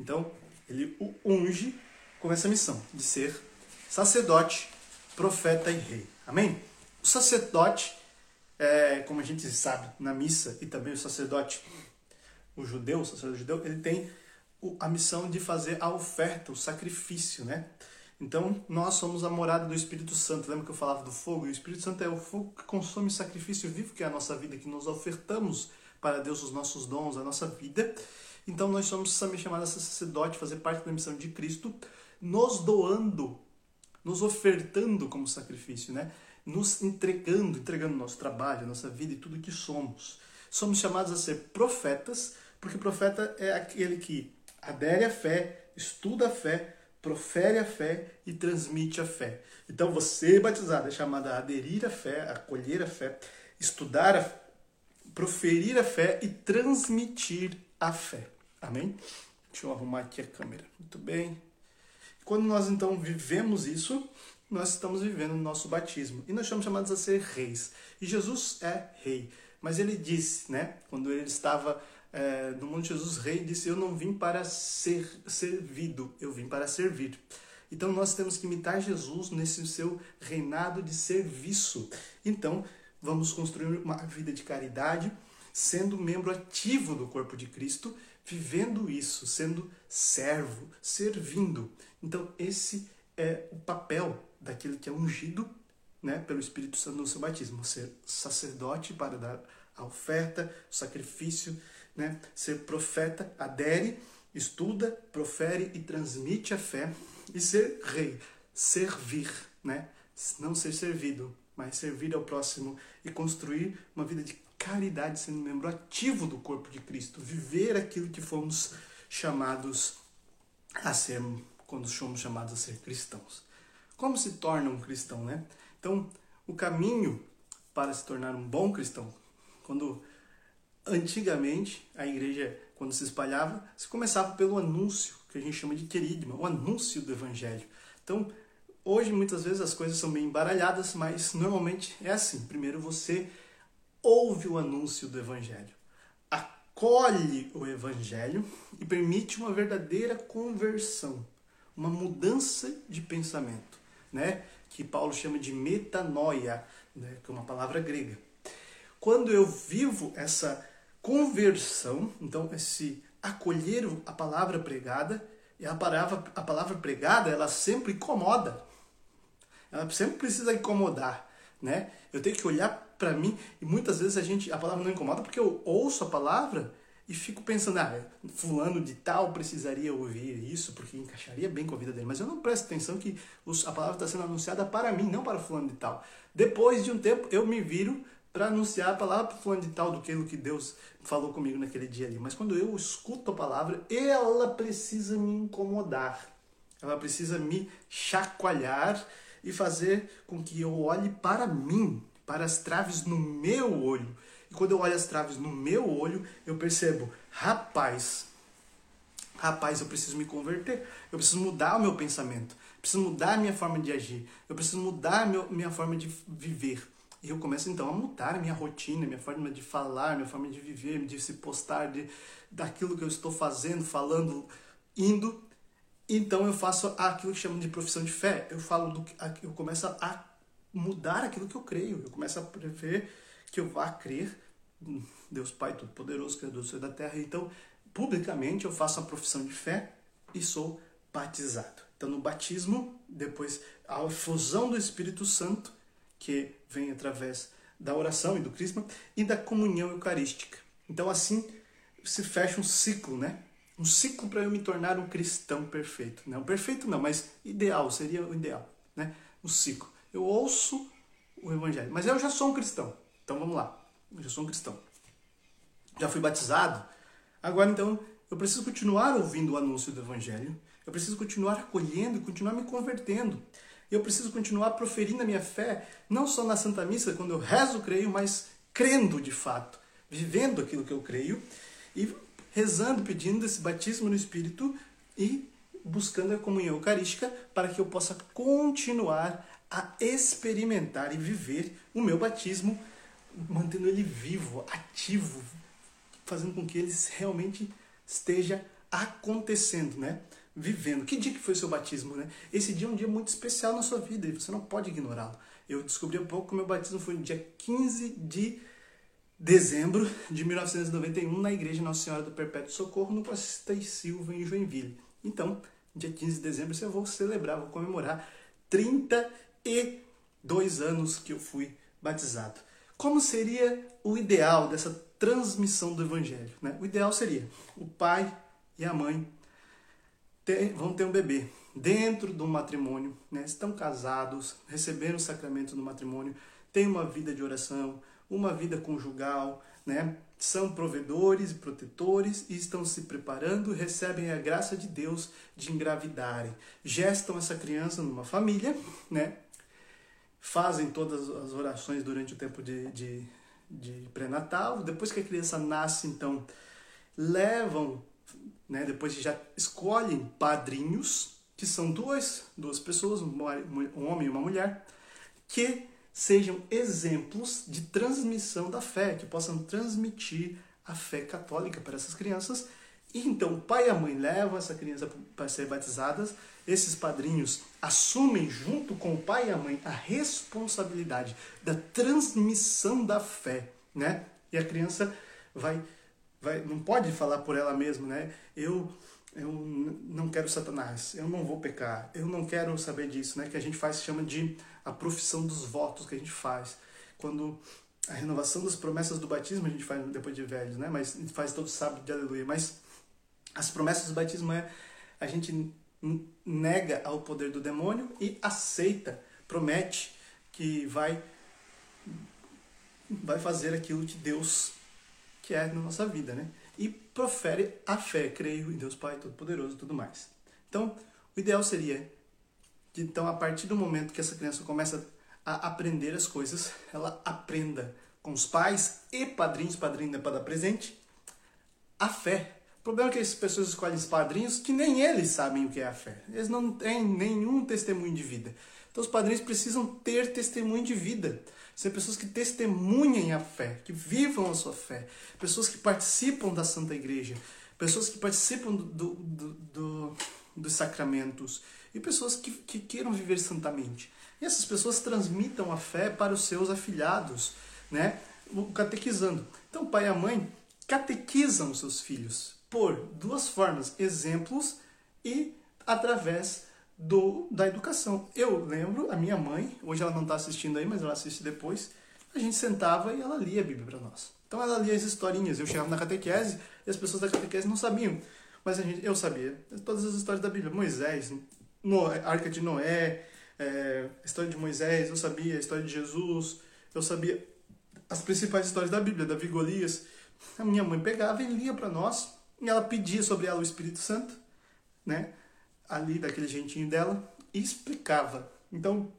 Então, ele o unge com essa missão de ser sacerdote, profeta e rei. Amém? O sacerdote, é, como a gente sabe na missa, e também o sacerdote, o judeu, o sacerdote judeu, ele tem a missão de fazer a oferta, o sacrifício, né? Então, nós somos a morada do Espírito Santo. Lembra que eu falava do fogo? E o Espírito Santo é o fogo que consome o sacrifício vivo, que é a nossa vida, que nós ofertamos para Deus os nossos dons, a nossa vida. Então, nós somos também chamados a sacerdote, fazer parte da missão de Cristo, nos doando, nos ofertando como sacrifício, né? Nos entregando, entregando nosso trabalho, nossa vida e tudo que somos. Somos chamados a ser profetas, porque profeta é aquele que adere à fé, estuda a fé, profere a fé e transmite a fé. Então você batizado é chamado a aderir à fé, acolher a fé, estudar a proferir a fé e transmitir a fé. Amém? Deixa eu arrumar aqui a câmera. Muito bem. Quando nós então vivemos isso, nós estamos vivendo o nosso batismo. E nós somos chamados a ser reis. E Jesus é rei. Mas ele disse, né, quando ele estava é, no mundo Jesus Rei disse: Eu não vim para ser servido, eu vim para servir. Então nós temos que imitar Jesus nesse seu reinado de serviço. Então vamos construir uma vida de caridade, sendo membro ativo do corpo de Cristo, vivendo isso, sendo servo, servindo. Então esse é o papel daquele que é ungido né, pelo Espírito Santo no seu batismo, ser sacerdote para dar a oferta, o sacrifício, né? Ser profeta, adere, estuda, profere e transmite a fé. E ser rei, servir, né? Não ser servido, mas servir ao próximo e construir uma vida de caridade, sendo membro ativo do corpo de Cristo. Viver aquilo que fomos chamados a ser, quando fomos chamados a ser cristãos. Como se torna um cristão, né? Então, o caminho para se tornar um bom cristão, quando Antigamente, a igreja, quando se espalhava, se começava pelo anúncio, que a gente chama de querigma, o anúncio do evangelho. Então, hoje muitas vezes as coisas são meio embaralhadas, mas normalmente é assim. Primeiro você ouve o anúncio do evangelho. acolhe o evangelho e permite uma verdadeira conversão, uma mudança de pensamento, né? Que Paulo chama de metanoia, né? que é uma palavra grega. Quando eu vivo essa conversão, então esse acolher a palavra pregada, e a palavra, a palavra pregada, ela sempre incomoda. Ela sempre precisa incomodar, né? Eu tenho que olhar para mim e muitas vezes a gente a palavra não incomoda porque eu ouço a palavra e fico pensando, ah, fulano de tal precisaria ouvir isso porque encaixaria bem com a vida dele. Mas eu não presto atenção que a palavra está sendo anunciada para mim, não para fulano de tal. Depois de um tempo eu me viro para anunciar a palavra para fulano de tal do que o que Deus falou comigo naquele dia ali. Mas quando eu escuto a palavra, ela precisa me incomodar. Ela precisa me chacoalhar e fazer com que eu olhe para mim, para as traves no meu olho. E quando eu olho as traves no meu olho, eu percebo, rapaz, rapaz, eu preciso me converter, eu preciso mudar o meu pensamento, eu preciso mudar a minha forma de agir, eu preciso mudar a minha forma de viver. E eu começo então a mudar minha rotina, minha forma de falar, minha forma de viver, de se postar, de, daquilo que eu estou fazendo, falando, indo. Então eu faço aquilo que chamam de profissão de fé. Eu falo do eu começo a mudar aquilo que eu creio. Eu começo a prever que eu vá crer Deus Pai Todo-Poderoso, Criador do céu e da terra. Então, publicamente, eu faço a profissão de fé e sou batizado. Então, no batismo, depois a fusão do Espírito Santo, que vem através da oração e do crisma, e da comunhão eucarística. Então, assim se fecha um ciclo, né? Um ciclo para eu me tornar um cristão perfeito. Não perfeito não, mas ideal, seria o ideal, né? Um ciclo. Eu ouço o evangelho, mas eu já sou um cristão. Então vamos lá. Eu já sou um cristão. Já fui batizado. Agora então eu preciso continuar ouvindo o anúncio do evangelho. Eu preciso continuar acolhendo e continuar me convertendo. Eu preciso continuar proferindo a minha fé, não só na Santa Missa, quando eu rezo, creio, mas crendo de fato, vivendo aquilo que eu creio e rezando, pedindo esse batismo no Espírito e buscando a comunhão eucarística para que eu possa continuar a experimentar e viver o meu batismo, mantendo ele vivo, ativo, fazendo com que ele realmente esteja acontecendo, né? Vivendo. Que dia que foi o seu batismo, né? Esse dia é um dia muito especial na sua vida e você não pode ignorá-lo. Eu descobri há pouco que o meu batismo foi no dia 15 de dezembro de 1991 na Igreja Nossa Senhora do Perpétuo Socorro, no Costa e Silva, em Joinville. Então, dia 15 de dezembro eu vou celebrar, vou comemorar 32 anos que eu fui batizado. Como seria o ideal dessa transmissão do Evangelho? Né? O ideal seria o pai e a mãe ter, vão ter um bebê dentro do matrimônio, né? estão casados, receberam o sacramento do matrimônio, têm uma vida de oração, uma vida conjugal, né? São provedores e protetores e estão se preparando, recebem a graça de Deus de engravidarem. Gestam essa criança numa família, né? Fazem todas as orações durante o tempo de, de, de pré-natal. Depois que a criança nasce, então, levam, né? Depois já escolhem padrinhos, que são duas, duas pessoas, um homem e uma mulher, que sejam exemplos de transmissão da fé, que possam transmitir a fé católica para essas crianças. E então o pai e a mãe levam essa criança para ser batizadas, esses padrinhos assumem junto com o pai e a mãe a responsabilidade da transmissão da fé, né? E a criança vai vai não pode falar por ela mesma, né? Eu eu não quero Satanás, eu não vou pecar, eu não quero saber disso, né? Que a gente faz chama de a profissão dos votos que a gente faz. Quando a renovação das promessas do batismo a gente faz depois de velhos, né? Mas a gente faz todo sábado de aleluia. Mas as promessas do batismo é a gente nega ao poder do demônio e aceita, promete que vai vai fazer aquilo que Deus quer na nossa vida, né? e profere a fé, creio em Deus Pai Todo-Poderoso e tudo mais. Então, o ideal seria que, então, a partir do momento que essa criança começa a aprender as coisas, ela aprenda com os pais e padrinhos, padrinho é para dar presente, a fé. O problema é que as pessoas escolhem os padrinhos que nem eles sabem o que é a fé. Eles não têm nenhum testemunho de vida. Então os padrinhos precisam ter testemunho de vida. Ser pessoas que testemunhem a fé, que vivam a sua fé. Pessoas que participam da Santa Igreja. Pessoas que participam do, do, do, do dos sacramentos. E pessoas que, que queiram viver santamente. E essas pessoas transmitam a fé para os seus afilhados, né? catequizando. Então o pai e a mãe catequizam seus filhos por duas formas, exemplos e através do, da educação. Eu lembro, a minha mãe, hoje ela não está assistindo aí, mas ela assiste depois, a gente sentava e ela lia a Bíblia para nós. Então ela lia as historinhas. Eu chegava na catequese e as pessoas da catequese não sabiam. Mas a gente, eu sabia todas as histórias da Bíblia. Moisés, Noé, Arca de Noé, é, a história de Moisés, eu sabia a história de Jesus, eu sabia as principais histórias da Bíblia, Davi Golias. A minha mãe pegava e lia para nós e ela pedia sobre ela o Espírito Santo, né? Ali daquele jeitinho dela e explicava. Então,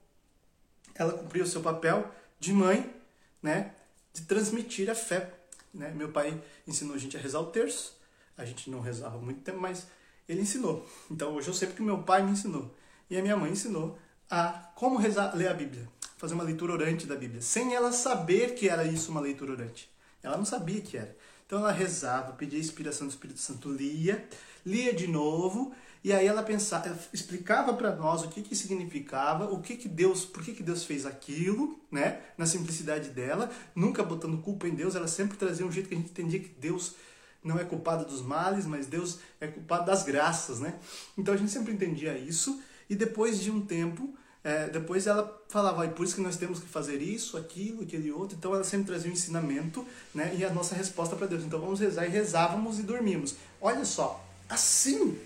ela cumpria o seu papel de mãe, né? De transmitir a fé. Né? Meu pai ensinou a gente a rezar o terço. A gente não rezava muito tempo, mas ele ensinou. Então, hoje eu sei porque meu pai me ensinou. E a minha mãe ensinou a como rezar, ler a Bíblia fazer uma leitura orante da Bíblia, sem ela saber que era isso uma leitura orante. Ela não sabia que era. Então ela rezava, pedia inspiração do Espírito Santo, lia, lia de novo, e aí ela pensava, explicava para nós o que que significava, o que que Deus, por que que Deus fez aquilo, né? Na simplicidade dela, nunca botando culpa em Deus, ela sempre trazia um jeito que a gente entendia que Deus não é culpado dos males, mas Deus é culpado das graças, né? Então a gente sempre entendia isso, e depois de um tempo, é, depois ela falava, e por isso que nós temos que fazer isso, aquilo, aquele outro. Então ela sempre trazia um ensinamento né, e a nossa resposta para Deus. Então vamos rezar e rezávamos e dormíamos. Olha só, assim,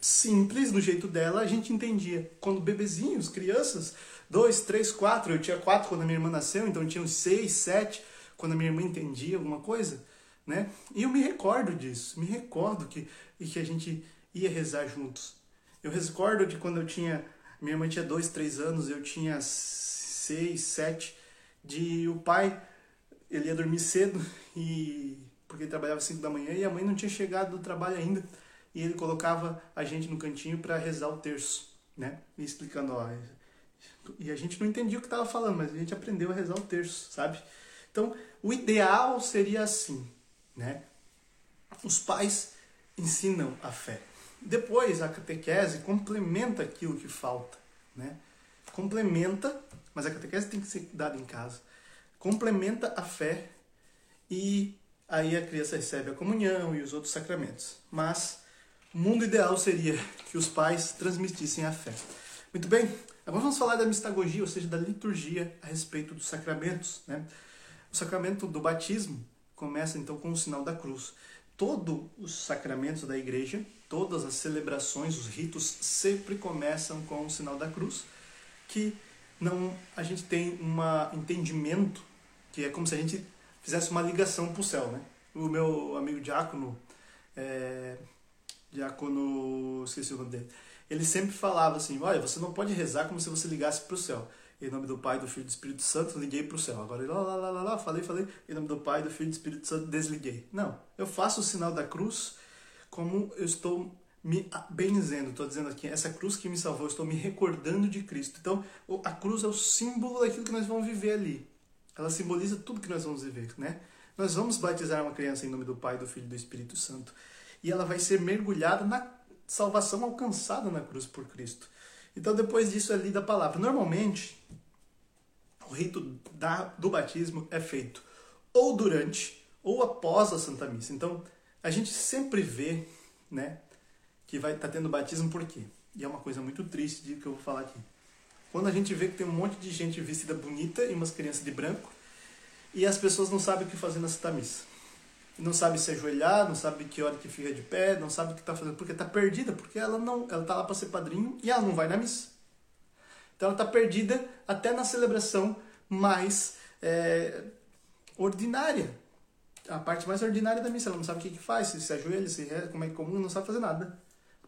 simples, do jeito dela, a gente entendia. Quando bebezinhos, crianças, dois, três, quatro, eu tinha quatro quando a minha irmã nasceu, então eu tinha uns seis, sete, quando a minha irmã entendia alguma coisa. Né? E eu me recordo disso, me recordo que, que a gente ia rezar juntos. Eu recordo de quando eu tinha minha irmã tinha dois, três anos, eu tinha seis, sete. De o pai, ele ia dormir cedo e porque ele trabalhava cinco da manhã e a mãe não tinha chegado do trabalho ainda. E ele colocava a gente no cantinho para rezar o terço, né? E explicando, ó, e a gente não entendia o que estava falando, mas a gente aprendeu a rezar o terço, sabe? Então, o ideal seria assim, né? Os pais ensinam a fé. Depois, a catequese complementa aquilo que falta, né? Complementa, mas a catequese tem que ser dada em casa. Complementa a fé e aí a criança recebe a comunhão e os outros sacramentos. Mas o mundo ideal seria que os pais transmitissem a fé. Muito bem, agora vamos falar da mistagogia, ou seja, da liturgia a respeito dos sacramentos. Né? O sacramento do batismo começa então com o sinal da cruz. Todos os sacramentos da igreja todas as celebrações, os ritos sempre começam com o sinal da cruz, que não a gente tem um entendimento que é como se a gente fizesse uma ligação para o céu, né? O meu amigo diácono, é, diácono, esqueci o nome dele, ele sempre falava assim, olha, você não pode rezar como se você ligasse para o céu. Em nome do Pai, do Filho e do Espírito Santo, liguei para o céu. Agora, lá, lá, lá, lá, lá, falei, falei. Em nome do Pai, do Filho e do Espírito Santo, desliguei. Não, eu faço o sinal da cruz como eu estou me benzendo, estou dizendo aqui, essa cruz que me salvou, eu estou me recordando de Cristo. Então, a cruz é o símbolo daquilo que nós vamos viver ali. Ela simboliza tudo que nós vamos viver, né? Nós vamos batizar uma criança em nome do Pai, do Filho e do Espírito Santo. E ela vai ser mergulhada na salvação alcançada na cruz por Cristo. Então, depois disso é lida a palavra. Normalmente, o rito da, do batismo é feito ou durante ou após a Santa Missa. Então, a gente sempre vê, né, que vai estar tá tendo batismo por quê? E é uma coisa muito triste de que eu vou falar aqui. Quando a gente vê que tem um monte de gente vestida bonita e umas crianças de branco, e as pessoas não sabem o que fazer na Santa Missa. Não sabe se ajoelhar, não sabe que hora que fica de pé, não sabe o que está fazendo, porque está perdida, porque ela não, ela está lá para ser padrinho e ela não vai na missa. Então ela está perdida até na celebração mais é, ordinária, a parte mais ordinária da missa. Ela não sabe o que, que faz, se se ajoelha, se reza, como é que comum, não sabe fazer nada.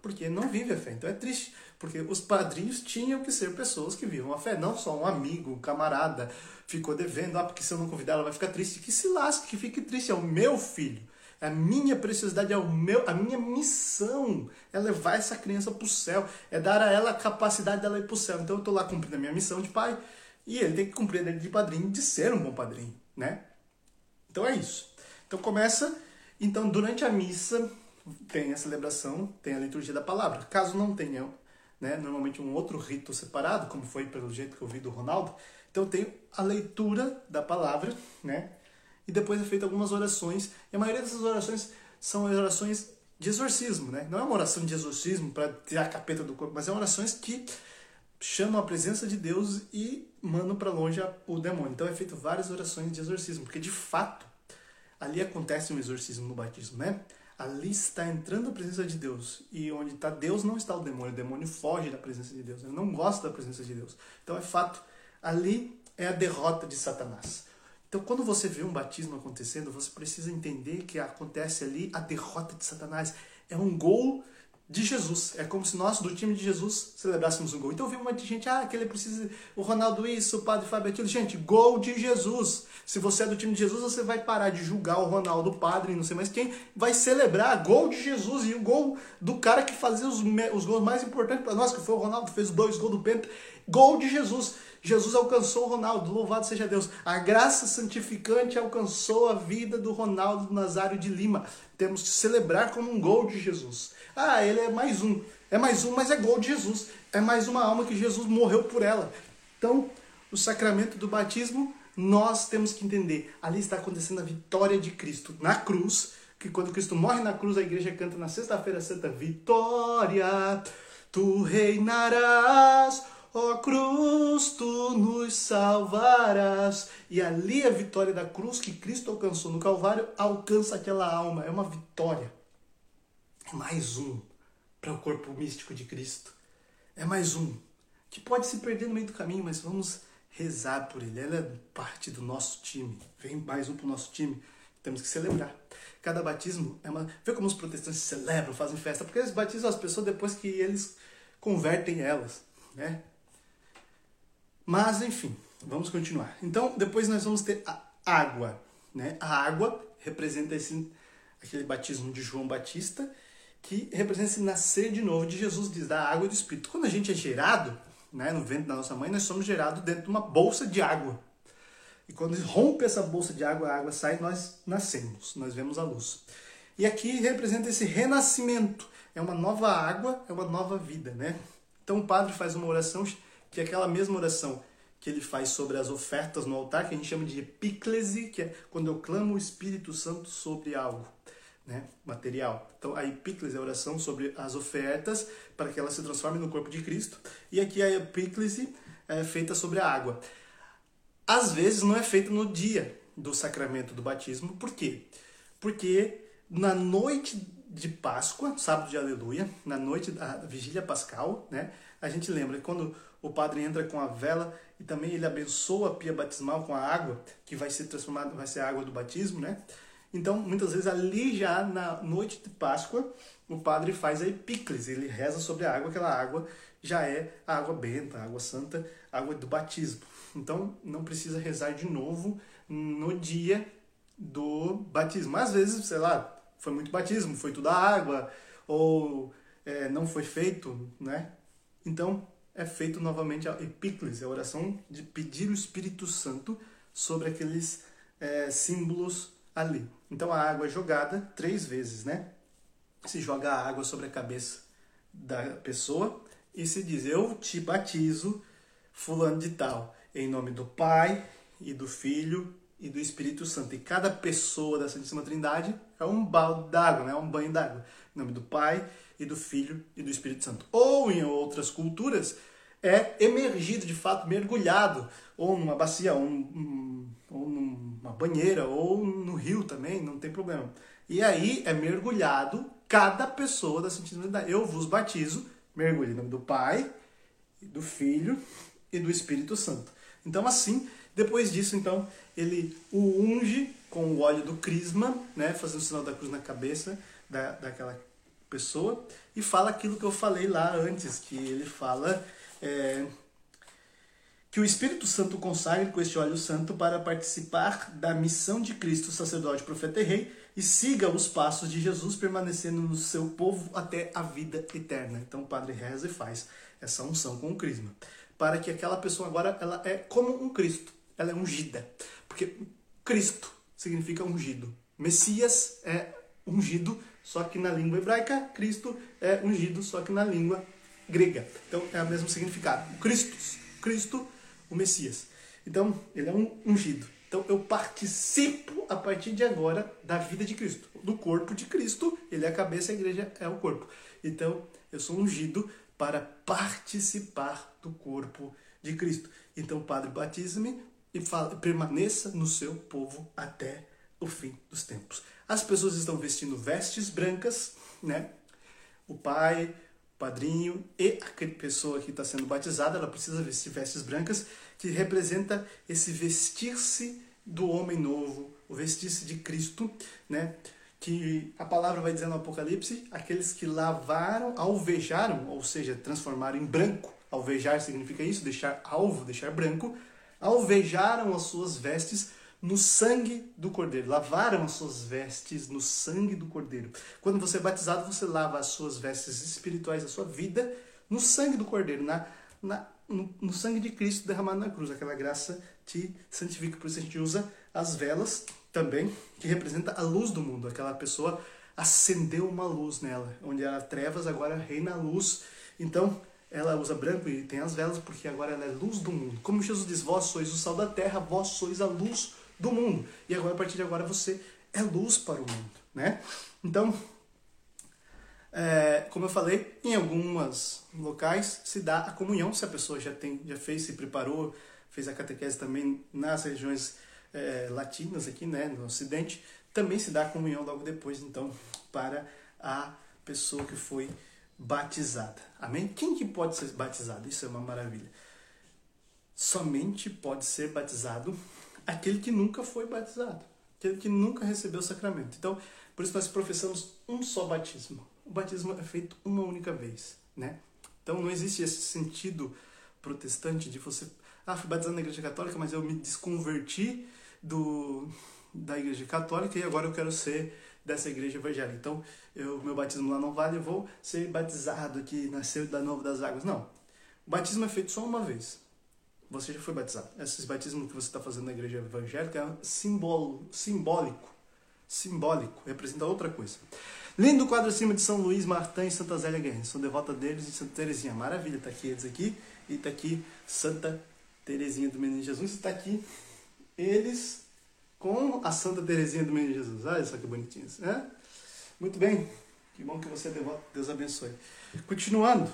Porque não vive a fé. Então é triste. Porque os padrinhos tinham que ser pessoas que vivam a fé, não só um amigo, um camarada, ficou devendo, ah, porque se eu não convidar ela vai ficar triste. Que se lasque, que fique triste. É o meu filho. A minha preciosidade é o meu, a minha missão é levar essa criança para o céu, é dar a ela a capacidade dela ir para o céu. Então eu estou lá cumprindo a minha missão de pai e ele tem que cumprir a de padrinho de ser um bom padrinho, né? Então é isso. Então começa, então durante a missa tem a celebração, tem a liturgia da palavra. Caso não tenha, né, normalmente um outro rito separado, como foi pelo jeito que eu vi do Ronaldo, então tem a leitura da palavra, né? e depois é feita algumas orações. E a maioria dessas orações são orações de exorcismo, né? Não é uma oração de exorcismo para tirar a capeta do corpo, mas é orações que chamam a presença de Deus e mandam para longe o demônio. Então é feito várias orações de exorcismo, porque de fato ali acontece um exorcismo no batismo, né? Ali está entrando a presença de Deus. E onde está Deus não está o demônio. O demônio foge da presença de Deus. Ele não gosta da presença de Deus. Então é fato. Ali é a derrota de Satanás. Então, quando você vê um batismo acontecendo, você precisa entender que acontece ali a derrota de Satanás. É um gol de Jesus. É como se nós, do time de Jesus, celebrássemos um gol. Então eu vi uma gente, ah, que ele precisa, o Ronaldo isso, o Padre Fábio aquilo. Gente, gol de Jesus. Se você é do time de Jesus, você vai parar de julgar o Ronaldo, o Padre, não sei mais quem, vai celebrar gol de Jesus e o gol do cara que fazia os, os gols mais importantes para nós, que foi o Ronaldo, fez dois gols do Penta. Gol de Jesus. Jesus alcançou o Ronaldo, louvado seja Deus. A graça santificante alcançou a vida do Ronaldo Nazário de Lima. Temos que celebrar como um gol de Jesus. Ah, ele é mais um. É mais um, mas é gol de Jesus. É mais uma alma que Jesus morreu por ela. Então, o sacramento do batismo, nós temos que entender. Ali está acontecendo a vitória de Cristo na cruz. Que quando Cristo morre na cruz, a igreja canta na Sexta-feira Santa: Vitória, tu reinarás Ó oh, cruz, tu nos salvarás. E ali a vitória da cruz que Cristo alcançou no Calvário alcança aquela alma. É uma vitória. É mais um para o corpo místico de Cristo. É mais um que pode se perder no meio do caminho, mas vamos rezar por ele. Ela é parte do nosso time. Vem mais um para o nosso time. Temos que celebrar. Cada batismo é uma. Vê como os protestantes celebram, fazem festa, porque eles batizam as pessoas depois que eles convertem elas, né? Mas, enfim, vamos continuar. Então, depois nós vamos ter a água. Né? A água representa esse, aquele batismo de João Batista, que representa esse nascer de novo de Jesus, diz, da água e do Espírito. Quando a gente é gerado, né, no ventre da nossa mãe, nós somos gerados dentro de uma bolsa de água. E quando rompe essa bolsa de água, a água sai, nós nascemos, nós vemos a luz. E aqui representa esse renascimento. É uma nova água, é uma nova vida, né? Então o padre faz uma oração que é aquela mesma oração que ele faz sobre as ofertas no altar, que a gente chama de epíclese, que é quando eu clamo o Espírito Santo sobre algo, né, material. Então a epíclese é a oração sobre as ofertas para que elas se transformem no corpo de Cristo, e aqui a epíclese é feita sobre a água. Às vezes não é feita no dia do sacramento do batismo, por quê? Porque na noite de Páscoa, sábado de Aleluia, na noite da vigília pascal, né, a gente lembra quando o padre entra com a vela e também ele abençoa a pia batismal com a água, que vai ser transformada, vai ser a água do batismo, né? Então, muitas vezes ali já na noite de Páscoa, o padre faz a epíclise, ele reza sobre a água, aquela água já é a água benta, a água santa, a água do batismo. Então, não precisa rezar de novo no dia do batismo. Às vezes, sei lá, foi muito batismo, foi tudo água, ou é, não foi feito, né? Então, é feito novamente a epíclise, a oração de pedir o Espírito Santo sobre aqueles é, símbolos ali. Então a água é jogada três vezes, né? Se joga a água sobre a cabeça da pessoa e se diz: Eu te batizo, fulano de tal, em nome do Pai e do Filho e do Espírito Santo. E cada pessoa da Santíssima Trindade é um balde d'água, né? um banho d'água. Em nome do Pai e do Filho e do Espírito Santo. Ou em outras culturas, é emergido, de fato, mergulhado, ou numa bacia, ou, ou numa banheira, ou no rio também, não tem problema. E aí é mergulhado cada pessoa da Santíssima Trindade. Eu vos batizo, mergulho em nome do Pai, do Filho e do Espírito Santo. Então, assim, depois disso, então, ele o unge com o óleo do crisma, né, fazendo o sinal da cruz na cabeça da, daquela pessoa, e fala aquilo que eu falei lá antes, que ele fala é, que o Espírito Santo consagre com este óleo santo para participar da missão de Cristo, sacerdote, profeta e rei, e siga os passos de Jesus, permanecendo no seu povo até a vida eterna. Então o Padre reza e faz essa unção com o crisma, para que aquela pessoa agora ela é como um Cristo, ela é ungida, porque Cristo significa ungido, Messias é ungido, só que na língua hebraica, Cristo é ungido, só que na língua grega. Então é o mesmo significado. Christus, Cristo, o Messias. Então ele é um ungido. Então eu participo a partir de agora da vida de Cristo, do corpo de Cristo. Ele é a cabeça, a igreja é o corpo. Então eu sou ungido para participar do corpo de Cristo. Então, Padre, batize-me e fala, permaneça no seu povo até o fim dos tempos. As pessoas estão vestindo vestes brancas, né? O pai, o padrinho e a pessoa que está sendo batizada, ela precisa vestir vestes brancas, que representa esse vestir-se do homem novo, o vestir-se de Cristo, né? Que a palavra vai dizer no Apocalipse, aqueles que lavaram, alvejaram, ou seja, transformaram em branco. Alvejar significa isso, deixar alvo, deixar branco. Alvejaram as suas vestes no sangue do Cordeiro. Lavaram as suas vestes no sangue do Cordeiro. Quando você é batizado, você lava as suas vestes espirituais, a sua vida, no sangue do Cordeiro, na, na, no, no sangue de Cristo derramado na cruz. Aquela graça te santifica. Por isso a gente usa as velas também, que representa a luz do mundo. Aquela pessoa acendeu uma luz nela, onde era trevas, agora reina a luz. Então, ela usa branco e tem as velas porque agora ela é luz do mundo. Como Jesus diz, vós sois o sal da terra, vós sois a luz do mundo. E agora, a partir de agora, você é luz para o mundo, né? Então, é, como eu falei, em alguns locais se dá a comunhão, se a pessoa já tem, já fez, se preparou, fez a catequese também nas regiões é, latinas aqui, né, no Ocidente, também se dá a comunhão logo depois, então, para a pessoa que foi batizada. Amém? Quem que pode ser batizado? Isso é uma maravilha. Somente pode ser batizado aquele que nunca foi batizado, aquele que nunca recebeu o sacramento. Então, por isso nós professamos um só batismo. O batismo é feito uma única vez, né? Então não existe esse sentido protestante de você, ah, fui batizado na igreja católica, mas eu me desconverti do da igreja católica e agora eu quero ser dessa igreja evangélica. Então, eu, meu batismo lá não vale, eu vou ser batizado aqui, nasceu da novo das águas. Não. O batismo é feito só uma vez você já foi batizado. Esse batismo que você está fazendo na igreja evangélica é simbolo, simbólico. Simbólico, representa outra coisa. Lindo quadro acima de São Luís, Martã e Santa Zélia Guerra. Sou devota deles e Santa Terezinha. Maravilha, está aqui eles aqui. E está aqui Santa Terezinha do Menino Jesus. Está aqui eles com a Santa Terezinha do Menino Jesus. Olha só que bonitinhos. Né? Muito bem. Que bom que você é devoto. Deus abençoe. Continuando.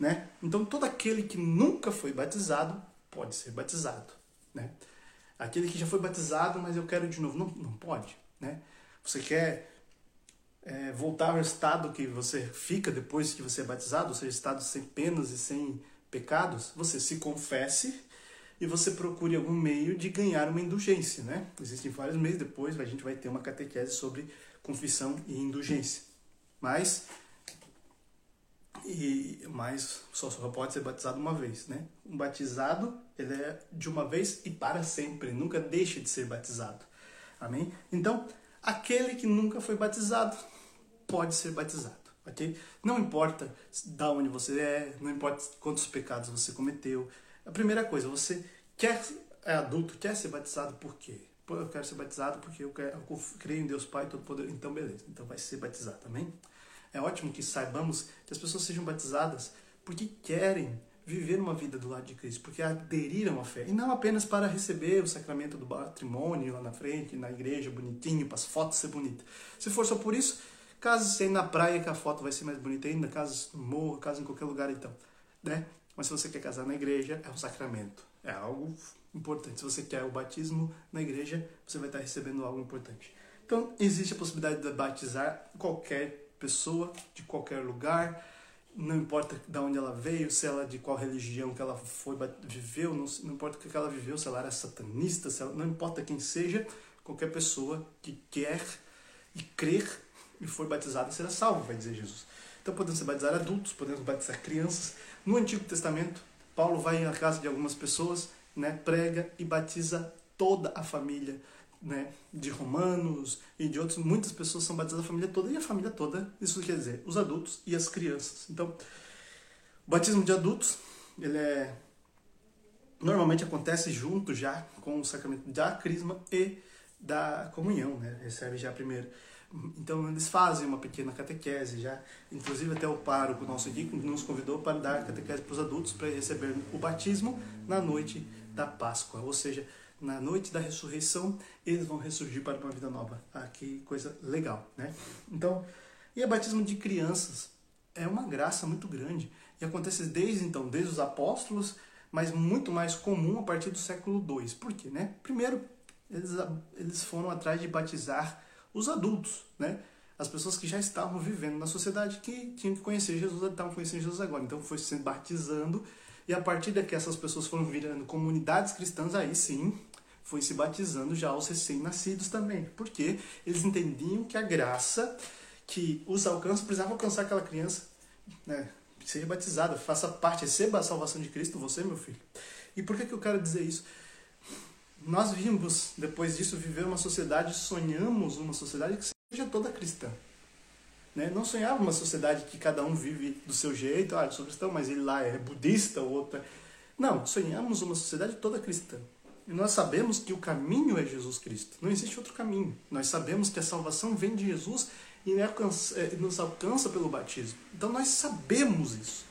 Né? Então, todo aquele que nunca foi batizado pode ser batizado, né? Aquele que já foi batizado, mas eu quero de novo, não, não pode, né? Você quer é, voltar ao estado que você fica depois que você é batizado, ou seja, estado sem penas e sem pecados, você se confesse e você procure algum meio de ganhar uma indulgência, né? Existem vários meios, depois a gente vai ter uma catequese sobre confissão e indulgência. Mas e mas só, só pode ser batizado uma vez, né? Um batizado ele é de uma vez e para sempre, nunca deixa de ser batizado. Amém? Então, aquele que nunca foi batizado pode ser batizado, ok? Não importa da onde você é, não importa quantos pecados você cometeu. A primeira coisa, você quer é adulto, quer ser batizado por quê? Eu quero ser batizado porque eu, quero, eu creio em Deus Pai Todo-Poderoso. Então, beleza. Então vai ser batizado, amém? É ótimo que saibamos que as pessoas sejam batizadas porque querem viver uma vida do lado de Cristo, porque aderiram à fé. E não apenas para receber o sacramento do matrimônio lá na frente, na igreja, bonitinho, para as fotos ser bonitas. Se for só por isso, case-se na praia que a foto vai ser mais bonita ainda, case no morro, case em qualquer lugar então. Né? Mas se você quer casar na igreja, é um sacramento. É algo importante. Se você quer o batismo na igreja, você vai estar recebendo algo importante. Então, existe a possibilidade de batizar qualquer pessoa de qualquer lugar, não importa de onde ela veio, se ela de qual religião que ela foi viveu, não, não importa o que ela viveu, se ela era satanista, ela, não importa quem seja, qualquer pessoa que quer e crer e for batizada será salvo, vai dizer Jesus. Então podemos batizar adultos, podemos batizar crianças. No Antigo Testamento, Paulo vai à casa de algumas pessoas, né, prega e batiza toda a família, né, de romanos e de outros, muitas pessoas são batizadas a família toda e a família toda, isso quer dizer, os adultos e as crianças. Então, o batismo de adultos, ele é normalmente acontece junto já com o sacramento da crisma e da comunhão, né? Recebe já primeiro. Então eles fazem uma pequena catequese já, inclusive até o pároco nosso aqui nos convidou para dar catequese para os adultos para receber o batismo na noite da Páscoa, ou seja, na noite da ressurreição eles vão ressurgir para uma vida nova. Ah, que coisa legal, né? Então, e o batismo de crianças é uma graça muito grande e acontece desde então, desde os apóstolos, mas muito mais comum a partir do século II. Por quê, né? Primeiro, eles, eles foram atrás de batizar os adultos, né? As pessoas que já estavam vivendo na sociedade que tinham que conhecer Jesus, estavam conhecendo Jesus agora. Então foi se batizando e a partir daqui essas pessoas foram virando comunidades cristãs, aí sim foi se batizando já os recém-nascidos também. Porque eles entendiam que a graça que os alcança precisava alcançar aquela criança, né? Seja batizada, faça parte, receba a salvação de Cristo, você, meu filho. E por que, que eu quero dizer isso? nós vimos, depois disso, viver uma sociedade, sonhamos uma sociedade que seja toda cristã. Né? Não sonhava uma sociedade que cada um vive do seu jeito, ah, eu sou cristão, mas ele lá é budista, ou outra. Não, sonhamos uma sociedade toda cristã. E nós sabemos que o caminho é Jesus Cristo. Não existe outro caminho. Nós sabemos que a salvação vem de Jesus e eh, nos alcança pelo batismo. Então nós sabemos isso.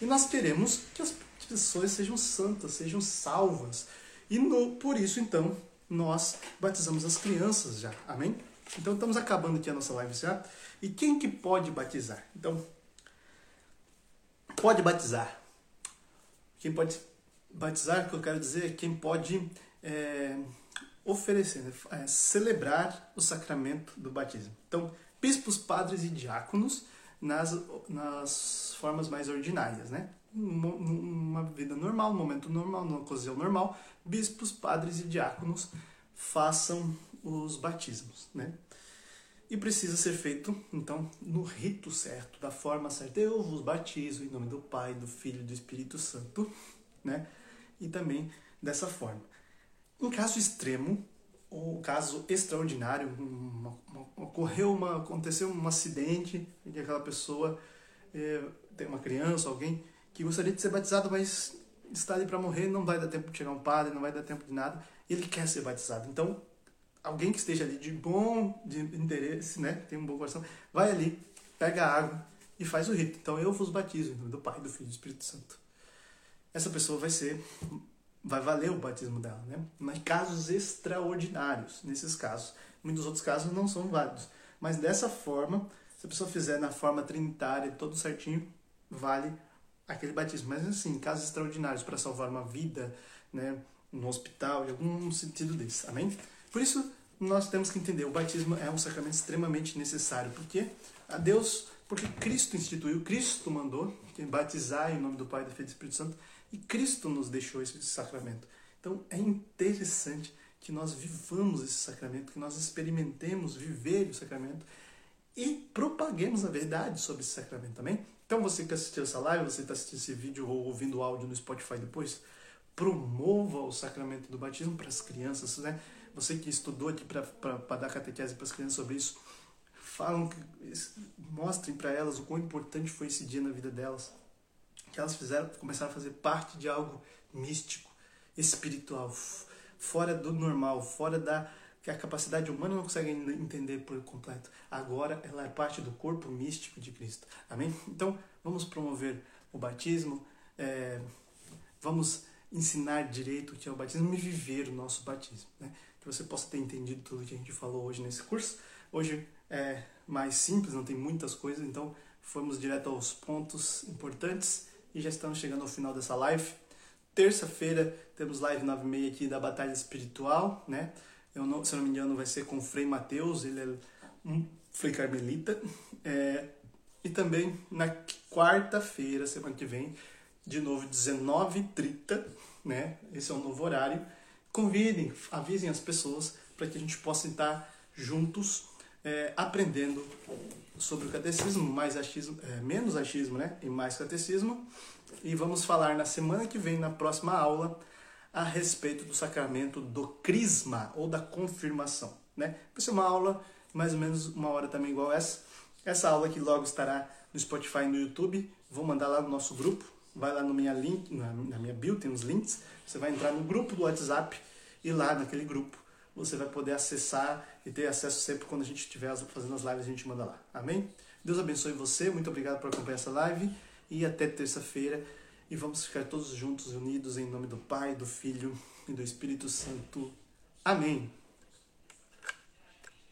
E nós queremos que as pessoas sejam santas, sejam salvas. E no, por isso, então, nós batizamos as crianças já. Amém? Então, estamos acabando aqui a nossa live já. E quem que pode batizar? Então, pode batizar. Quem pode batizar, que eu quero dizer, é quem pode é, oferecer, né? é, celebrar o sacramento do batismo. Então, bispos, padres e diáconos nas, nas formas mais ordinárias, né? Numa vida normal, no momento normal, numa ocasião normal, bispos, padres e diáconos façam os batismos, né? E precisa ser feito, então, no rito certo, da forma certa. Eu vos batizo em nome do Pai, do Filho e do Espírito Santo, né? E também dessa forma. Em caso extremo, ou caso extraordinário, uma, uma, ocorreu uma, aconteceu um acidente em que aquela pessoa é, tem uma criança, alguém que gostaria de ser batizado, mas está ali para morrer, não vai dar tempo de chegar um padre, não vai dar tempo de nada, ele quer ser batizado. Então, alguém que esteja ali de bom de interesse, né, tem um bom coração, vai ali, pega a água e faz o rito. Então, eu vos batizo em nome do Pai, do Filho e do Espírito Santo. Essa pessoa vai ser vai valer o batismo dela, né? Mas casos extraordinários, nesses casos. Muitos outros casos não são válidos. Mas dessa forma, se a pessoa fizer na forma trinitária, todo certinho, vale aquele batismo. Mas assim, casos extraordinários para salvar uma vida, né, no hospital, em algum sentido desse. Amém? Por isso, nós temos que entender, o batismo é um sacramento extremamente necessário, porque a Deus, porque Cristo instituiu, Cristo mandou batizar em nome do Pai, do Filho e do Espírito Santo, e Cristo nos deixou esse sacramento. Então é interessante que nós vivamos esse sacramento, que nós experimentemos viver o sacramento e propaguemos a verdade sobre esse sacramento também. Então você que assistiu essa live, você está assistindo esse vídeo ou ouvindo o áudio no Spotify depois, promova o sacramento do batismo para as crianças, né? Você que estudou aqui para dar catequese para as crianças sobre isso, falam, mostrem para elas o quão importante foi esse dia na vida delas, que elas fizeram, começaram a fazer parte de algo místico, espiritual, fora do normal, fora da que a capacidade humana não consegue entender por completo. Agora ela é parte do corpo místico de Cristo. Amém? Então vamos promover o batismo, é, vamos ensinar direito o que é o batismo e viver o nosso batismo. Né? Que você possa ter entendido tudo que a gente falou hoje nesse curso. Hoje é mais simples, não tem muitas coisas, então fomos direto aos pontos importantes e já estamos chegando ao final dessa live. Terça-feira temos live 9 e meia aqui da Batalha Espiritual, né? eu não, se não me engano, vai ser com o Frei Mateus, ele é um Frei Carmelita. É, e também na quarta-feira, semana que vem, de novo, 19h30, né? Esse é o novo horário. Convidem, avisem as pessoas para que a gente possa estar juntos é, aprendendo sobre o catecismo, mais achismo, é, menos achismo né? e mais catecismo. E vamos falar na semana que vem, na próxima aula, a respeito do sacramento do crisma ou da confirmação. Né? Vai ser uma aula mais ou menos uma hora também igual essa. Essa aula que logo estará no Spotify e no YouTube. Vou mandar lá no nosso grupo. Vai lá no minha link, na, minha bio, tem os links. Você vai entrar no grupo do WhatsApp e lá naquele grupo você vai poder acessar e ter acesso sempre quando a gente estiver fazendo as lives, a gente manda lá. Amém? Deus abençoe você, muito obrigado por acompanhar essa live e até terça-feira. E vamos ficar todos juntos, unidos em nome do Pai, do Filho e do Espírito Santo. Amém.